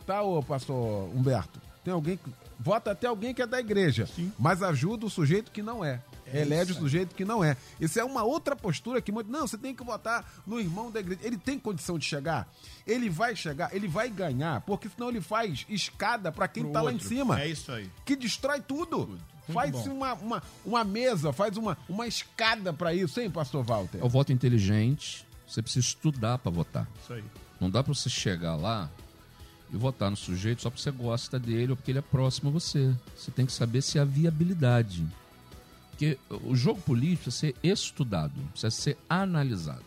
Speaker 1: Tá, ô pastor Humberto? Tem alguém que. Vota até alguém que é da igreja, Sim. mas ajuda o sujeito que não é. É Elege o sujeito que não é. Isso é uma outra postura que muito. Não, você tem que votar no irmão da igreja. Ele tem condição de chegar? Ele vai chegar, ele vai ganhar, porque senão ele faz escada para quem Pro tá outro. lá em cima.
Speaker 5: É isso aí.
Speaker 1: Que destrói tudo. tudo. Faz uma, uma, uma mesa, faz uma, uma escada para isso, hein, pastor Walter?
Speaker 2: É o voto inteligente. Você precisa estudar para votar.
Speaker 5: Isso aí.
Speaker 2: Não dá para você chegar lá e votar no sujeito só porque você gosta dele ou porque ele é próximo a você. Você tem que saber se há viabilidade. Porque o jogo político precisa ser estudado, precisa ser analisado.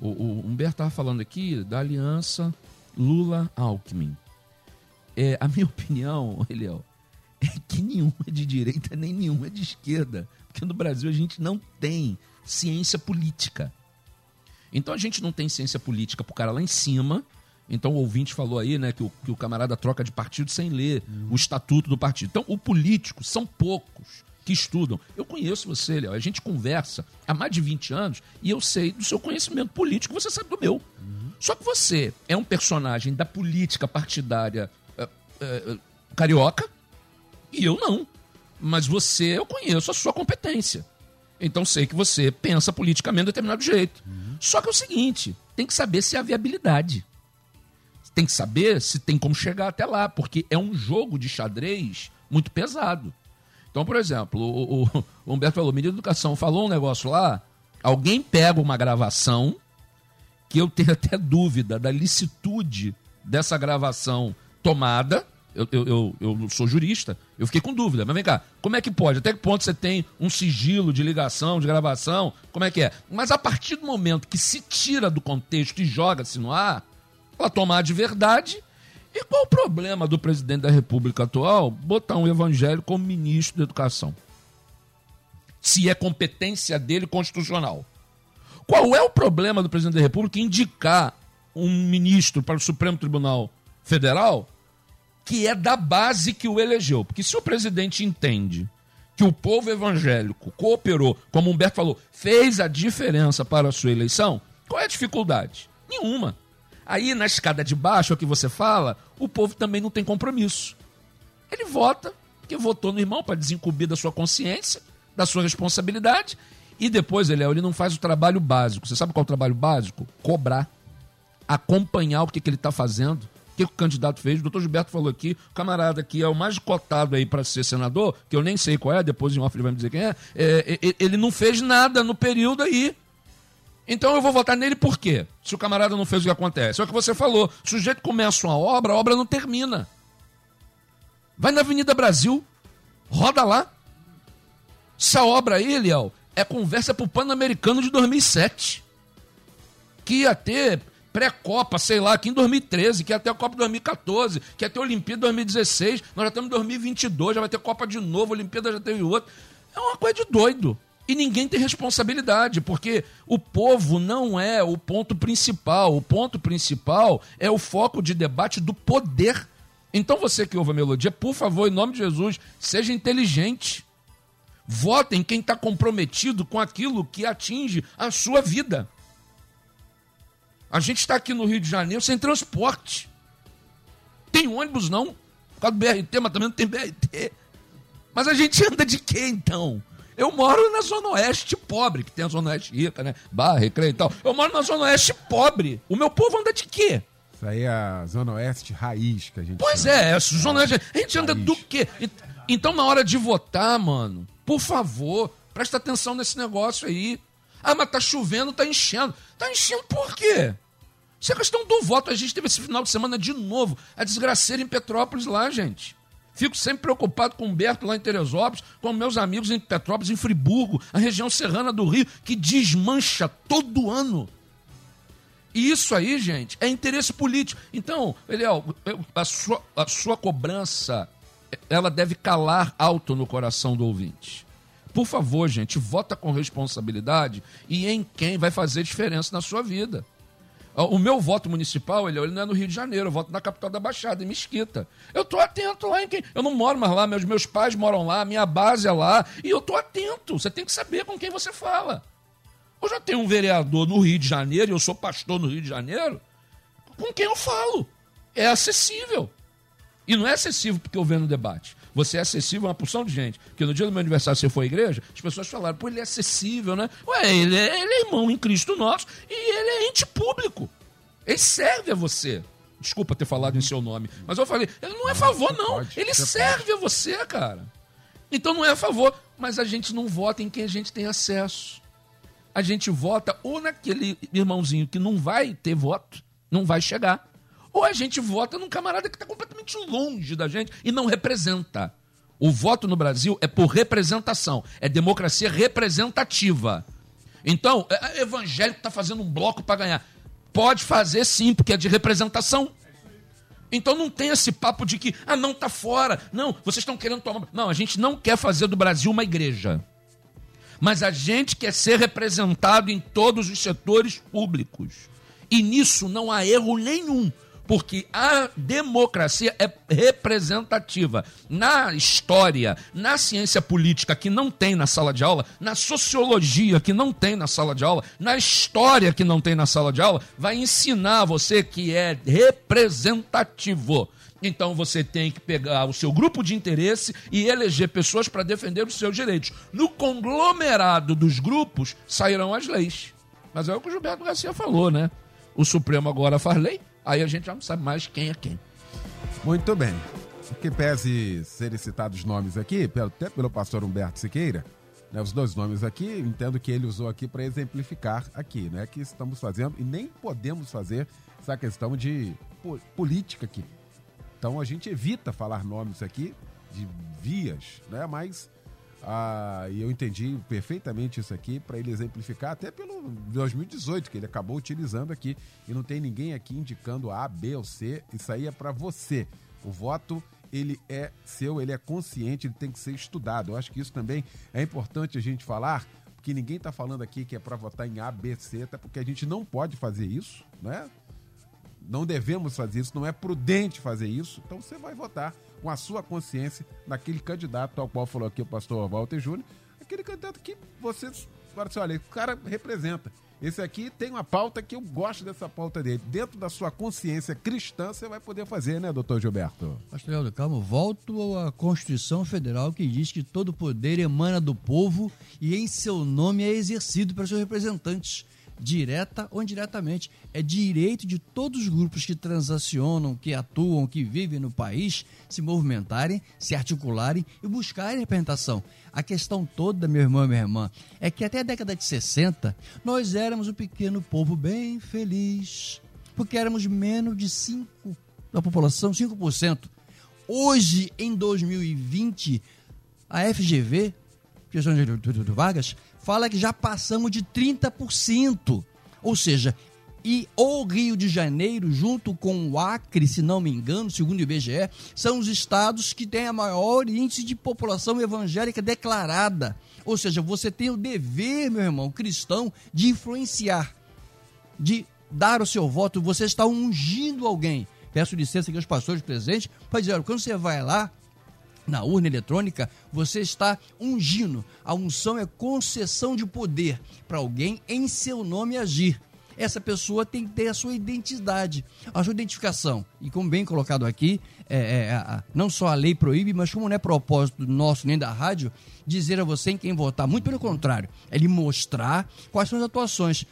Speaker 2: O, o Humberto estava falando aqui da aliança Lula-Alckmin. É, a minha (laughs) opinião, Eliel, é que nenhum é de direita nem nenhum é de esquerda. Porque no Brasil a gente não tem ciência política. Então a gente não tem ciência política pro cara lá em cima. Então o ouvinte falou aí, né, que o, que o camarada troca de partido sem ler uhum. o estatuto do partido. Então o político são poucos que estudam. Eu conheço você, Léo. A gente conversa há mais de 20 anos e eu sei do seu conhecimento político, você sabe do meu. Uhum. Só que você é um personagem da política partidária uh, uh, carioca e eu não. Mas você, eu conheço a sua competência. Então sei que você pensa politicamente de determinado jeito. Uhum. Só que é o seguinte: tem que saber se há viabilidade. Tem que saber se tem como chegar até lá, porque é um jogo de xadrez muito pesado. Então, por exemplo, o, o, o Humberto falou, ministro da Educação falou um negócio lá, alguém pega uma gravação, que eu tenho até dúvida da licitude dessa gravação tomada, eu, eu, eu, eu, sou jurista, eu fiquei com dúvida. Mas vem cá, como é que pode? Até que ponto você tem um sigilo de ligação, de gravação? Como é que é? Mas a partir do momento que se tira do contexto e joga-se no ar, ela tomar de verdade e qual o problema do presidente da República atual botar um evangélico como ministro da Educação? Se é competência dele constitucional. Qual é o problema do presidente da República indicar um ministro para o Supremo Tribunal Federal que é da base que o elegeu? Porque se o presidente entende que o povo evangélico cooperou, como Humberto falou, fez a diferença para a sua eleição, qual é a dificuldade? Nenhuma. Aí na escada de baixo, é o que você fala, o povo também não tem compromisso. Ele vota, porque votou no irmão para desincumbir da sua consciência, da sua responsabilidade, e depois ele, ele não faz o trabalho básico. Você sabe qual é o trabalho básico? Cobrar. Acompanhar o que, que ele está fazendo. O que, que o candidato fez? O doutor Gilberto falou aqui, o camarada que é o mais cotado aí para ser senador, que eu nem sei qual é, depois em off ele vai me dizer quem é, é, é ele não fez nada no período aí então eu vou votar nele por quê? Se o camarada não fez o que acontece. É o que você falou. O sujeito começa uma obra, a obra não termina. Vai na Avenida Brasil, roda lá. Essa obra aí, Liel, é conversa pro Pan-Americano de 2007. Que ia ter pré-Copa, sei lá, aqui em 2013, que ia ter a Copa 2014, que ia ter a Olimpíada 2016, nós já estamos em 2022, já vai ter Copa de novo, Olimpíada já teve outra. É uma coisa de doido. E ninguém tem responsabilidade, porque o povo não é o ponto principal. O ponto principal é o foco de debate do poder. Então você que ouve a melodia, por favor, em nome de Jesus, seja inteligente. Vote em quem está comprometido com aquilo que atinge a sua vida. A gente está aqui no Rio de Janeiro sem transporte. Tem ônibus não. por causa do BRT, mas também não tem BRT. Mas a gente anda de quê, então? Eu moro na Zona Oeste pobre, que tem a Zona Oeste rica, né? Barra, Recreio e tal. Eu moro na Zona Oeste pobre. O meu povo anda de quê?
Speaker 1: Isso aí é a Zona Oeste raiz que a gente
Speaker 2: Pois
Speaker 1: chama.
Speaker 2: é, a Zona Oeste. A gente anda do quê? Então, na hora de votar, mano, por favor, presta atenção nesse negócio aí. Ah, mas tá chovendo, tá enchendo. Tá enchendo por quê? Isso é questão do voto. A gente teve esse final de semana de novo. A desgraceira em Petrópolis lá, gente. Fico sempre preocupado com o Humberto lá em Teresópolis, com meus amigos em Petrópolis, em Friburgo, a região serrana do Rio, que desmancha todo ano. E isso aí, gente, é interesse político. Então, Eliel, a sua, a sua cobrança, ela deve calar alto no coração do ouvinte. Por favor, gente, vota com responsabilidade e em quem vai fazer diferença na sua vida. O meu voto municipal, ele, ele não é no Rio de Janeiro, eu voto na capital da Baixada, em Mesquita. Eu tô atento lá em quem. Eu não moro mais lá, meus, meus pais moram lá, minha base é lá, e eu tô atento. Você tem que saber com quem você fala. Eu já tenho um vereador no Rio de Janeiro, e eu sou pastor no Rio de Janeiro, com quem eu falo. É acessível. E não é acessível porque eu venho no debate. Você é acessível a uma porção de gente. Porque no dia do meu aniversário você foi à igreja, as pessoas falaram, pô, ele é acessível, né? Ué, ele é, ele é irmão em Cristo nosso e ele é ente público. Ele serve a você. Desculpa ter falado em seu nome, mas eu falei, ele não é a favor, não. Ele serve a você, cara. Então não é a favor, mas a gente não vota em quem a gente tem acesso. A gente vota ou naquele irmãozinho que não vai ter voto, não vai chegar ou a gente vota num camarada que está completamente longe da gente e não representa. O voto no Brasil é por representação, é democracia representativa. Então, é, é evangélico está fazendo um bloco para ganhar. Pode fazer sim, porque é de representação. Então não tem esse papo de que, ah, não, tá fora. Não, vocês estão querendo tomar. Não, a gente não quer fazer do Brasil uma igreja. Mas a gente quer ser representado em todos os setores públicos. E nisso não há erro nenhum porque a democracia é representativa. Na história, na ciência política, que não tem na sala de aula, na sociologia, que não tem na sala de aula, na história, que não tem na sala de aula, vai ensinar você que é representativo. Então você tem que pegar o seu grupo de interesse e eleger pessoas para defender os seus direitos. No conglomerado dos grupos sairão as leis. Mas é o que o Gilberto Garcia falou, né? O Supremo agora faz lei, Aí a gente já não sabe mais quem é quem.
Speaker 1: Muito bem. Que pese serem citados nomes aqui, até pelo pastor Humberto Siqueira, né, os dois nomes aqui, entendo que ele usou aqui para exemplificar aqui, né? Que estamos fazendo e nem podemos fazer essa questão de política aqui. Então a gente evita falar nomes aqui de vias, né? Mas ah, e eu entendi perfeitamente isso aqui para ele exemplificar, até pelo 2018 que ele acabou utilizando aqui. E não tem ninguém aqui indicando A, B ou C. Isso aí é para você. O voto ele é seu, ele é consciente, ele tem que ser estudado. Eu acho que isso também é importante a gente falar, porque ninguém está falando aqui que é para votar em A, B, C, até porque a gente não pode fazer isso, né? Não devemos fazer isso, não é prudente fazer isso. Então você vai votar com a sua consciência naquele candidato, ao qual falou aqui o pastor Walter Júnior, aquele candidato que você agora assim, olha, o cara representa. Esse aqui tem uma pauta que eu gosto dessa pauta dele. Dentro da sua consciência cristã, você vai poder fazer, né, doutor Gilberto?
Speaker 4: Pastor Helder, calma, volto à Constituição Federal que diz que todo poder emana do povo e em seu nome é exercido pelos seus representantes direta ou indiretamente. É direito de todos os grupos que transacionam, que atuam, que vivem no país se movimentarem, se articularem e buscarem representação. A questão toda, meu irmão e minha irmã, é que até a década de 60 nós éramos um pequeno povo bem feliz, porque éramos menos de 5% da população, 5%. Hoje, em 2020, a FGV, questão de vagas, fala que já passamos de 30%. Ou seja, e o Rio de Janeiro, junto com o Acre, se não me engano, segundo o IBGE, são os estados que têm a maior índice de população evangélica declarada. Ou seja, você tem o dever, meu irmão, cristão, de influenciar, de dar o seu voto. Você está ungindo alguém. Peço licença aqui aos pastores presentes para dizer: quando você vai lá, na urna eletrônica, você está ungindo. A unção é concessão de poder para alguém em seu nome agir. essa pessoa tem que ter a sua identidade, a sua identificação. E como bem colocado aqui, é, é, não só a lei proíbe, mas como não é propósito nosso nem da rádio, dizer a você em quem votar. Muito pelo contrário, é lhe mostrar quais são as atuações.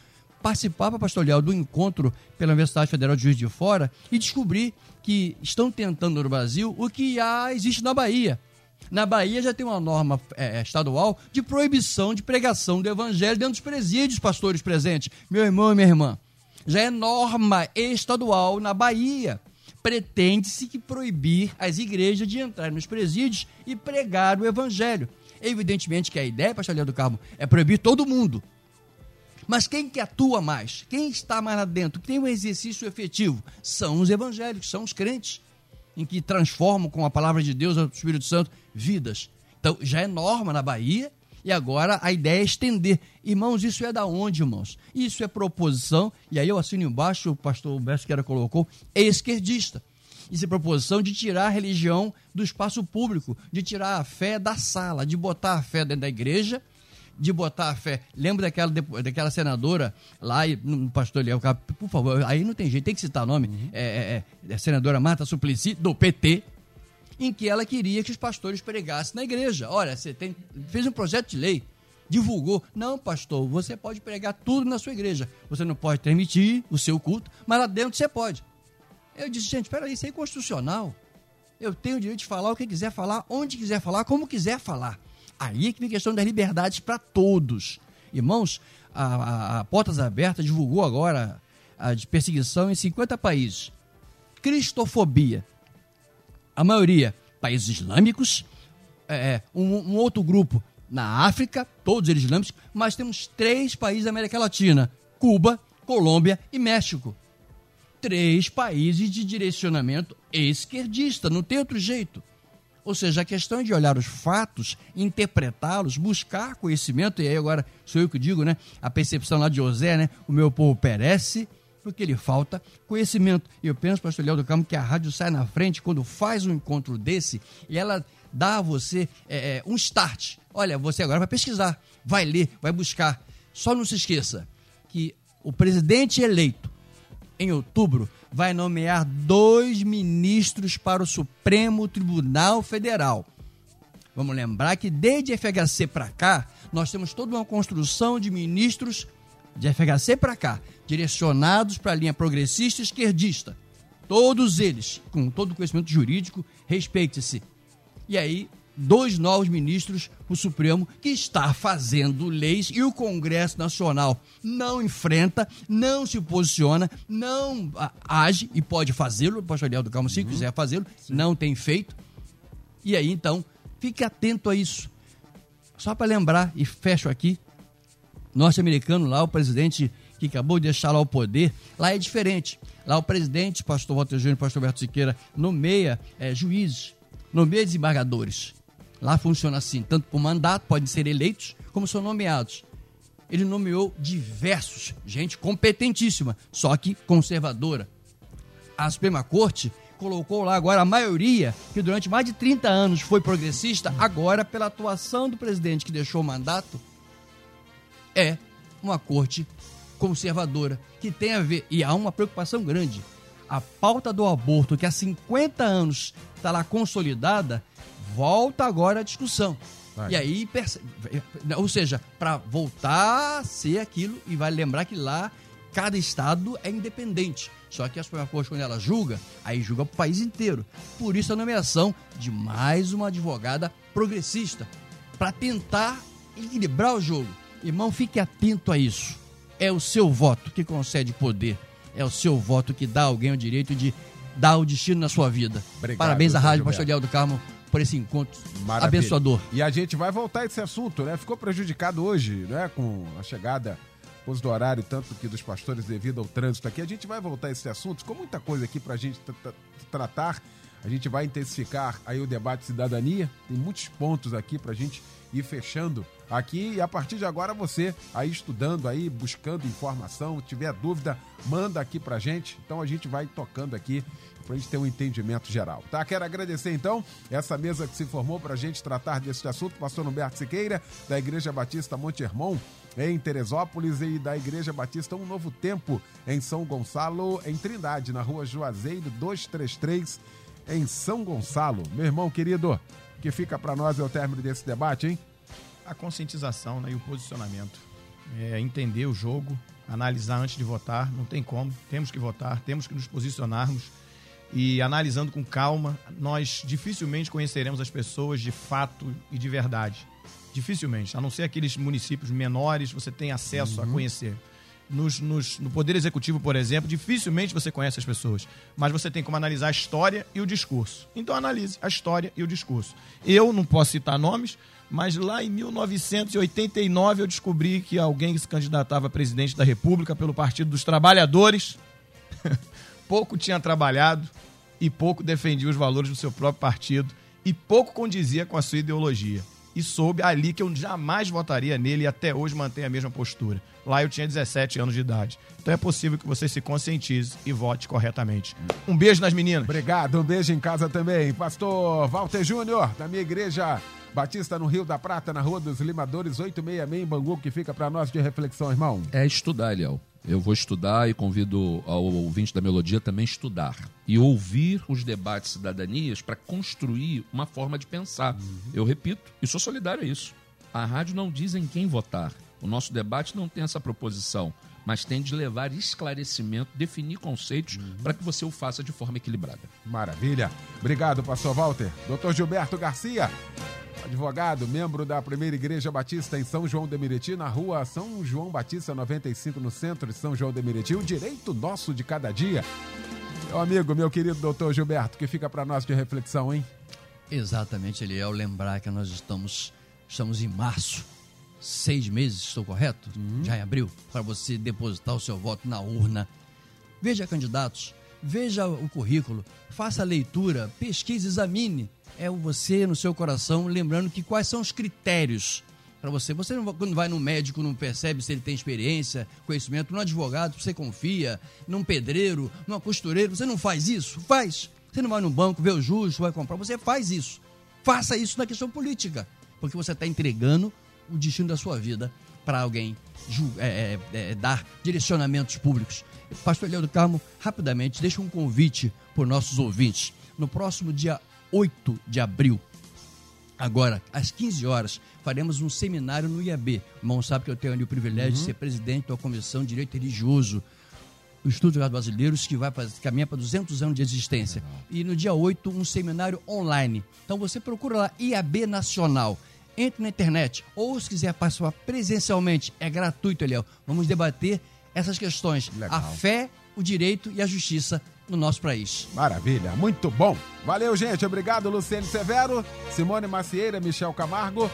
Speaker 4: Participar, pastor Leal, do encontro pela Universidade Federal de Juiz de Fora e descobrir que estão tentando no Brasil o que já existe na Bahia na Bahia já tem uma norma é, é, estadual de proibição de pregação do evangelho dentro dos presídios, pastores presentes. Meu irmão e minha irmã. Já é norma estadual na Bahia. Pretende-se que proibir as igrejas de entrar nos presídios e pregar o evangelho. Evidentemente que a ideia, pastor Leandro do Carmo, é proibir todo mundo. Mas quem que atua mais? Quem está mais lá dentro? Quem tem um exercício efetivo? São os evangélicos, são os crentes em que transformam com a palavra de Deus, o Espírito Santo, vidas. Então, já é norma na Bahia e agora a ideia é estender. Irmãos, isso é da onde, irmãos? Isso é proposição, e aí eu assino embaixo, o pastor Humberto Queira colocou, é esquerdista. Isso é proposição de tirar a religião do espaço público, de tirar a fé da sala, de botar a fé dentro da igreja de botar a fé. Lembra daquela, daquela senadora lá no Pastor Leal, por favor, aí não tem jeito, tem que citar o nome. Uhum. É, é, é, a senadora Marta Suplicy, do PT, em que ela queria que os pastores pregassem na igreja. Olha, você tem, fez um projeto de lei, divulgou. Não, pastor, você pode pregar tudo na sua igreja. Você não pode permitir o seu culto, mas lá dentro você pode. Eu disse, gente, peraí, isso é inconstitucional. Eu tenho o direito de falar o que quiser falar, onde quiser falar, como quiser falar. Aí é que vem a questão das liberdades para todos. Irmãos, a, a, a, Portas Abertas divulgou agora a de perseguição em 50 países. Cristofobia. A maioria países islâmicos, é, é, um, um outro grupo na África, todos eles islâmicos, mas temos três países da América Latina: Cuba, Colômbia e México. Três países de direcionamento esquerdista, não tem outro jeito. Ou seja, a questão é de olhar os fatos, interpretá-los, buscar conhecimento, e aí agora sou eu que digo, né? A percepção lá de José, né? O meu povo perece porque lhe falta conhecimento. E eu penso, pastor Léo do Campo, que a rádio sai na frente quando faz um encontro desse e ela dá a você é, é, um start. Olha, você agora vai pesquisar, vai ler, vai buscar. Só não se esqueça que o presidente eleito em outubro vai nomear dois ministros para o Supremo Tribunal Federal. Vamos lembrar que desde FHC para cá, nós temos toda uma construção de ministros de FHC para cá, direcionados para a linha progressista e esquerdista. Todos eles, com todo o conhecimento jurídico, respeite-se. E aí, dois novos ministros o Supremo que está fazendo leis e o Congresso Nacional não enfrenta, não se posiciona, não age e pode fazê-lo, o pastor Ariel do Calmo, se uhum. quiser fazê-lo, não tem feito. E aí, então, fique atento a isso. Só para lembrar, e fecho aqui, norte-americano lá, o presidente que acabou de deixar lá o poder, lá é diferente. Lá o presidente, pastor Walter Júnior, pastor Alberto Siqueira, nomeia é, juízes, nomeia desembargadores. Lá funciona assim, tanto por mandato, podem ser eleitos, como são nomeados. Ele nomeou diversos, gente competentíssima, só que conservadora. A Suprema Corte colocou lá agora a maioria, que durante mais de 30 anos foi progressista, agora, pela atuação do presidente que deixou o mandato, é uma corte conservadora, que tem a ver, e há uma preocupação grande. A pauta do aborto, que há 50 anos está lá consolidada, volta agora a discussão. Vai. E aí, ou seja, para voltar a ser aquilo, e vai lembrar que lá cada estado é independente. Só que a Suprema Corte, quando ela julga, aí julga para o país inteiro. Por isso a nomeação de mais uma advogada progressista, para tentar equilibrar o jogo. Irmão, fique atento a isso. É o seu voto que concede poder. É o seu voto que dá alguém o direito de dar o destino na sua vida. Obrigado, Parabéns à Rádio Pastor do Carmo por esse encontro Maravilha. abençoador.
Speaker 1: E a gente vai voltar a esse assunto, né? Ficou prejudicado hoje, né? Com a chegada depois do horário, tanto que dos pastores devido ao trânsito aqui. A gente vai voltar a esse assunto, com muita coisa aqui para a gente tratar. A gente vai intensificar aí o debate cidadania. Tem muitos pontos aqui para a gente ir fechando aqui e a partir de agora você aí estudando aí, buscando informação, tiver dúvida, manda aqui pra gente. Então a gente vai tocando aqui para a gente ter um entendimento geral. Tá? Quero agradecer então essa mesa que se formou para a gente tratar desse assunto, pastor Humberto Siqueira, da Igreja Batista Monte Hermon, em Teresópolis, e da Igreja Batista Um Novo Tempo, em São Gonçalo, em Trindade, na rua Juazeiro 233, em São Gonçalo. Meu irmão querido, que fica para nós é o término desse debate, hein?
Speaker 5: A conscientização né, e o posicionamento. É entender o jogo, analisar antes de votar, não tem como, temos que votar, temos que nos posicionarmos e analisando com calma, nós dificilmente conheceremos as pessoas de fato e de verdade. Dificilmente, a não ser aqueles municípios menores, você tem acesso uhum. a conhecer. Nos, nos, no Poder Executivo, por exemplo, dificilmente você conhece as pessoas, mas você tem como analisar a história e o discurso. Então analise a história e o discurso. Eu não posso citar nomes, mas lá em 1989 eu descobri que alguém que se candidatava a presidente da República pelo Partido dos Trabalhadores (laughs) pouco tinha trabalhado e pouco defendia os valores do seu próprio partido e pouco condizia com a sua ideologia. E soube ali que eu jamais votaria nele e até hoje mantenho a mesma postura. Lá eu tinha 17 anos de idade. Então é possível que você se conscientize e vote corretamente. Um beijo nas meninas.
Speaker 1: Obrigado, um beijo em casa também. Pastor Walter Júnior, da minha igreja Batista no Rio da Prata, na Rua dos Limadores, 866 em Bangu, que fica para nós de reflexão, irmão.
Speaker 2: É estudar, Eliel. Eu vou estudar e convido ao ouvinte da Melodia também estudar e ouvir os debates cidadanias para construir uma forma de pensar. Uhum. Eu repito, e sou solidário a isso. A rádio não diz em quem votar. O nosso debate não tem essa proposição, mas tem de levar esclarecimento, definir conceitos uhum. para que você o faça de forma equilibrada.
Speaker 1: Maravilha. Obrigado, pastor Walter. Doutor Gilberto Garcia, advogado, membro da Primeira Igreja Batista em São João de Meriti, na rua São João Batista 95, no centro de São João de Meriti. O direito nosso de cada dia. Meu amigo, meu querido doutor Gilberto, que fica para nós de reflexão, hein?
Speaker 4: Exatamente, Eliel. Lembrar que nós estamos, estamos em março. Seis meses, estou correto? Uhum. Já em abril, para você depositar o seu voto na urna. Veja candidatos, veja o currículo, faça a leitura, pesquise, examine é você no seu coração, lembrando que quais são os critérios para você. Você não, quando vai no médico não percebe se ele tem experiência, conhecimento, no advogado você confia, num pedreiro, numa costureira, você não faz isso? Faz. Você não vai no banco ver o justo, vai comprar, você faz isso. Faça isso na questão política, porque você está entregando o destino da sua vida para alguém é, é, é, dar direcionamentos públicos. Pastor Leandro Carmo, rapidamente, deixa um convite para os nossos ouvintes. No próximo dia 8 de abril. Agora, às 15 horas, faremos um seminário no IAB. O irmão sabe que eu tenho ali o privilégio uhum. de ser presidente da Comissão de Direito Religioso do Estudo de Brasileiros, que vai para, caminhar para 200 anos de existência. E no dia 8, um seminário online. Então você procura lá IAB Nacional. Entre na internet. Ou se quiser participar presencialmente, é gratuito, Eliel. Vamos debater essas questões. Legal. A fé, o direito e a justiça no nosso país.
Speaker 1: Maravilha, muito bom. Valeu, gente. Obrigado, Luciene Severo, Simone Macieira, Michel Camargo.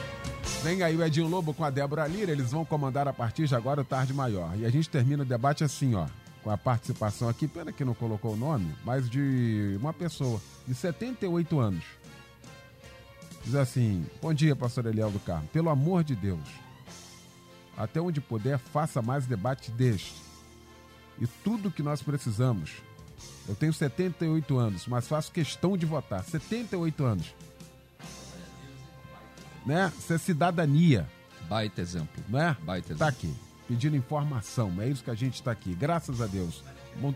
Speaker 1: Vem aí o Edinho Lobo com a Débora Lira. Eles vão comandar a partir de agora o Tarde Maior. E a gente termina o debate assim, ó. Com a participação aqui, pena que não colocou o nome, mas de uma pessoa de 78 anos. Diz assim: Bom dia, pastor Eliel do Carmo. Pelo amor de Deus, até onde puder, faça mais debate deste. E tudo que nós precisamos eu tenho 78 anos, mas faço questão de votar. 78 anos. Né? Isso é cidadania.
Speaker 2: Baita exemplo.
Speaker 1: Né?
Speaker 2: Baita
Speaker 1: tá exemplo. Tá aqui, pedindo informação. É isso que a gente está aqui. Graças a Deus.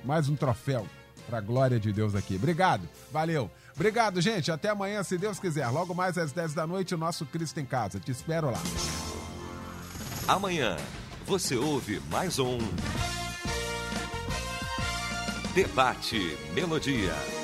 Speaker 1: Mais um troféu para a glória de Deus aqui. Obrigado. Valeu. Obrigado, gente. Até amanhã, se Deus quiser. Logo mais às 10 da noite, o nosso Cristo em Casa. Te espero lá.
Speaker 3: Amanhã, você ouve mais um. Debate Melodia.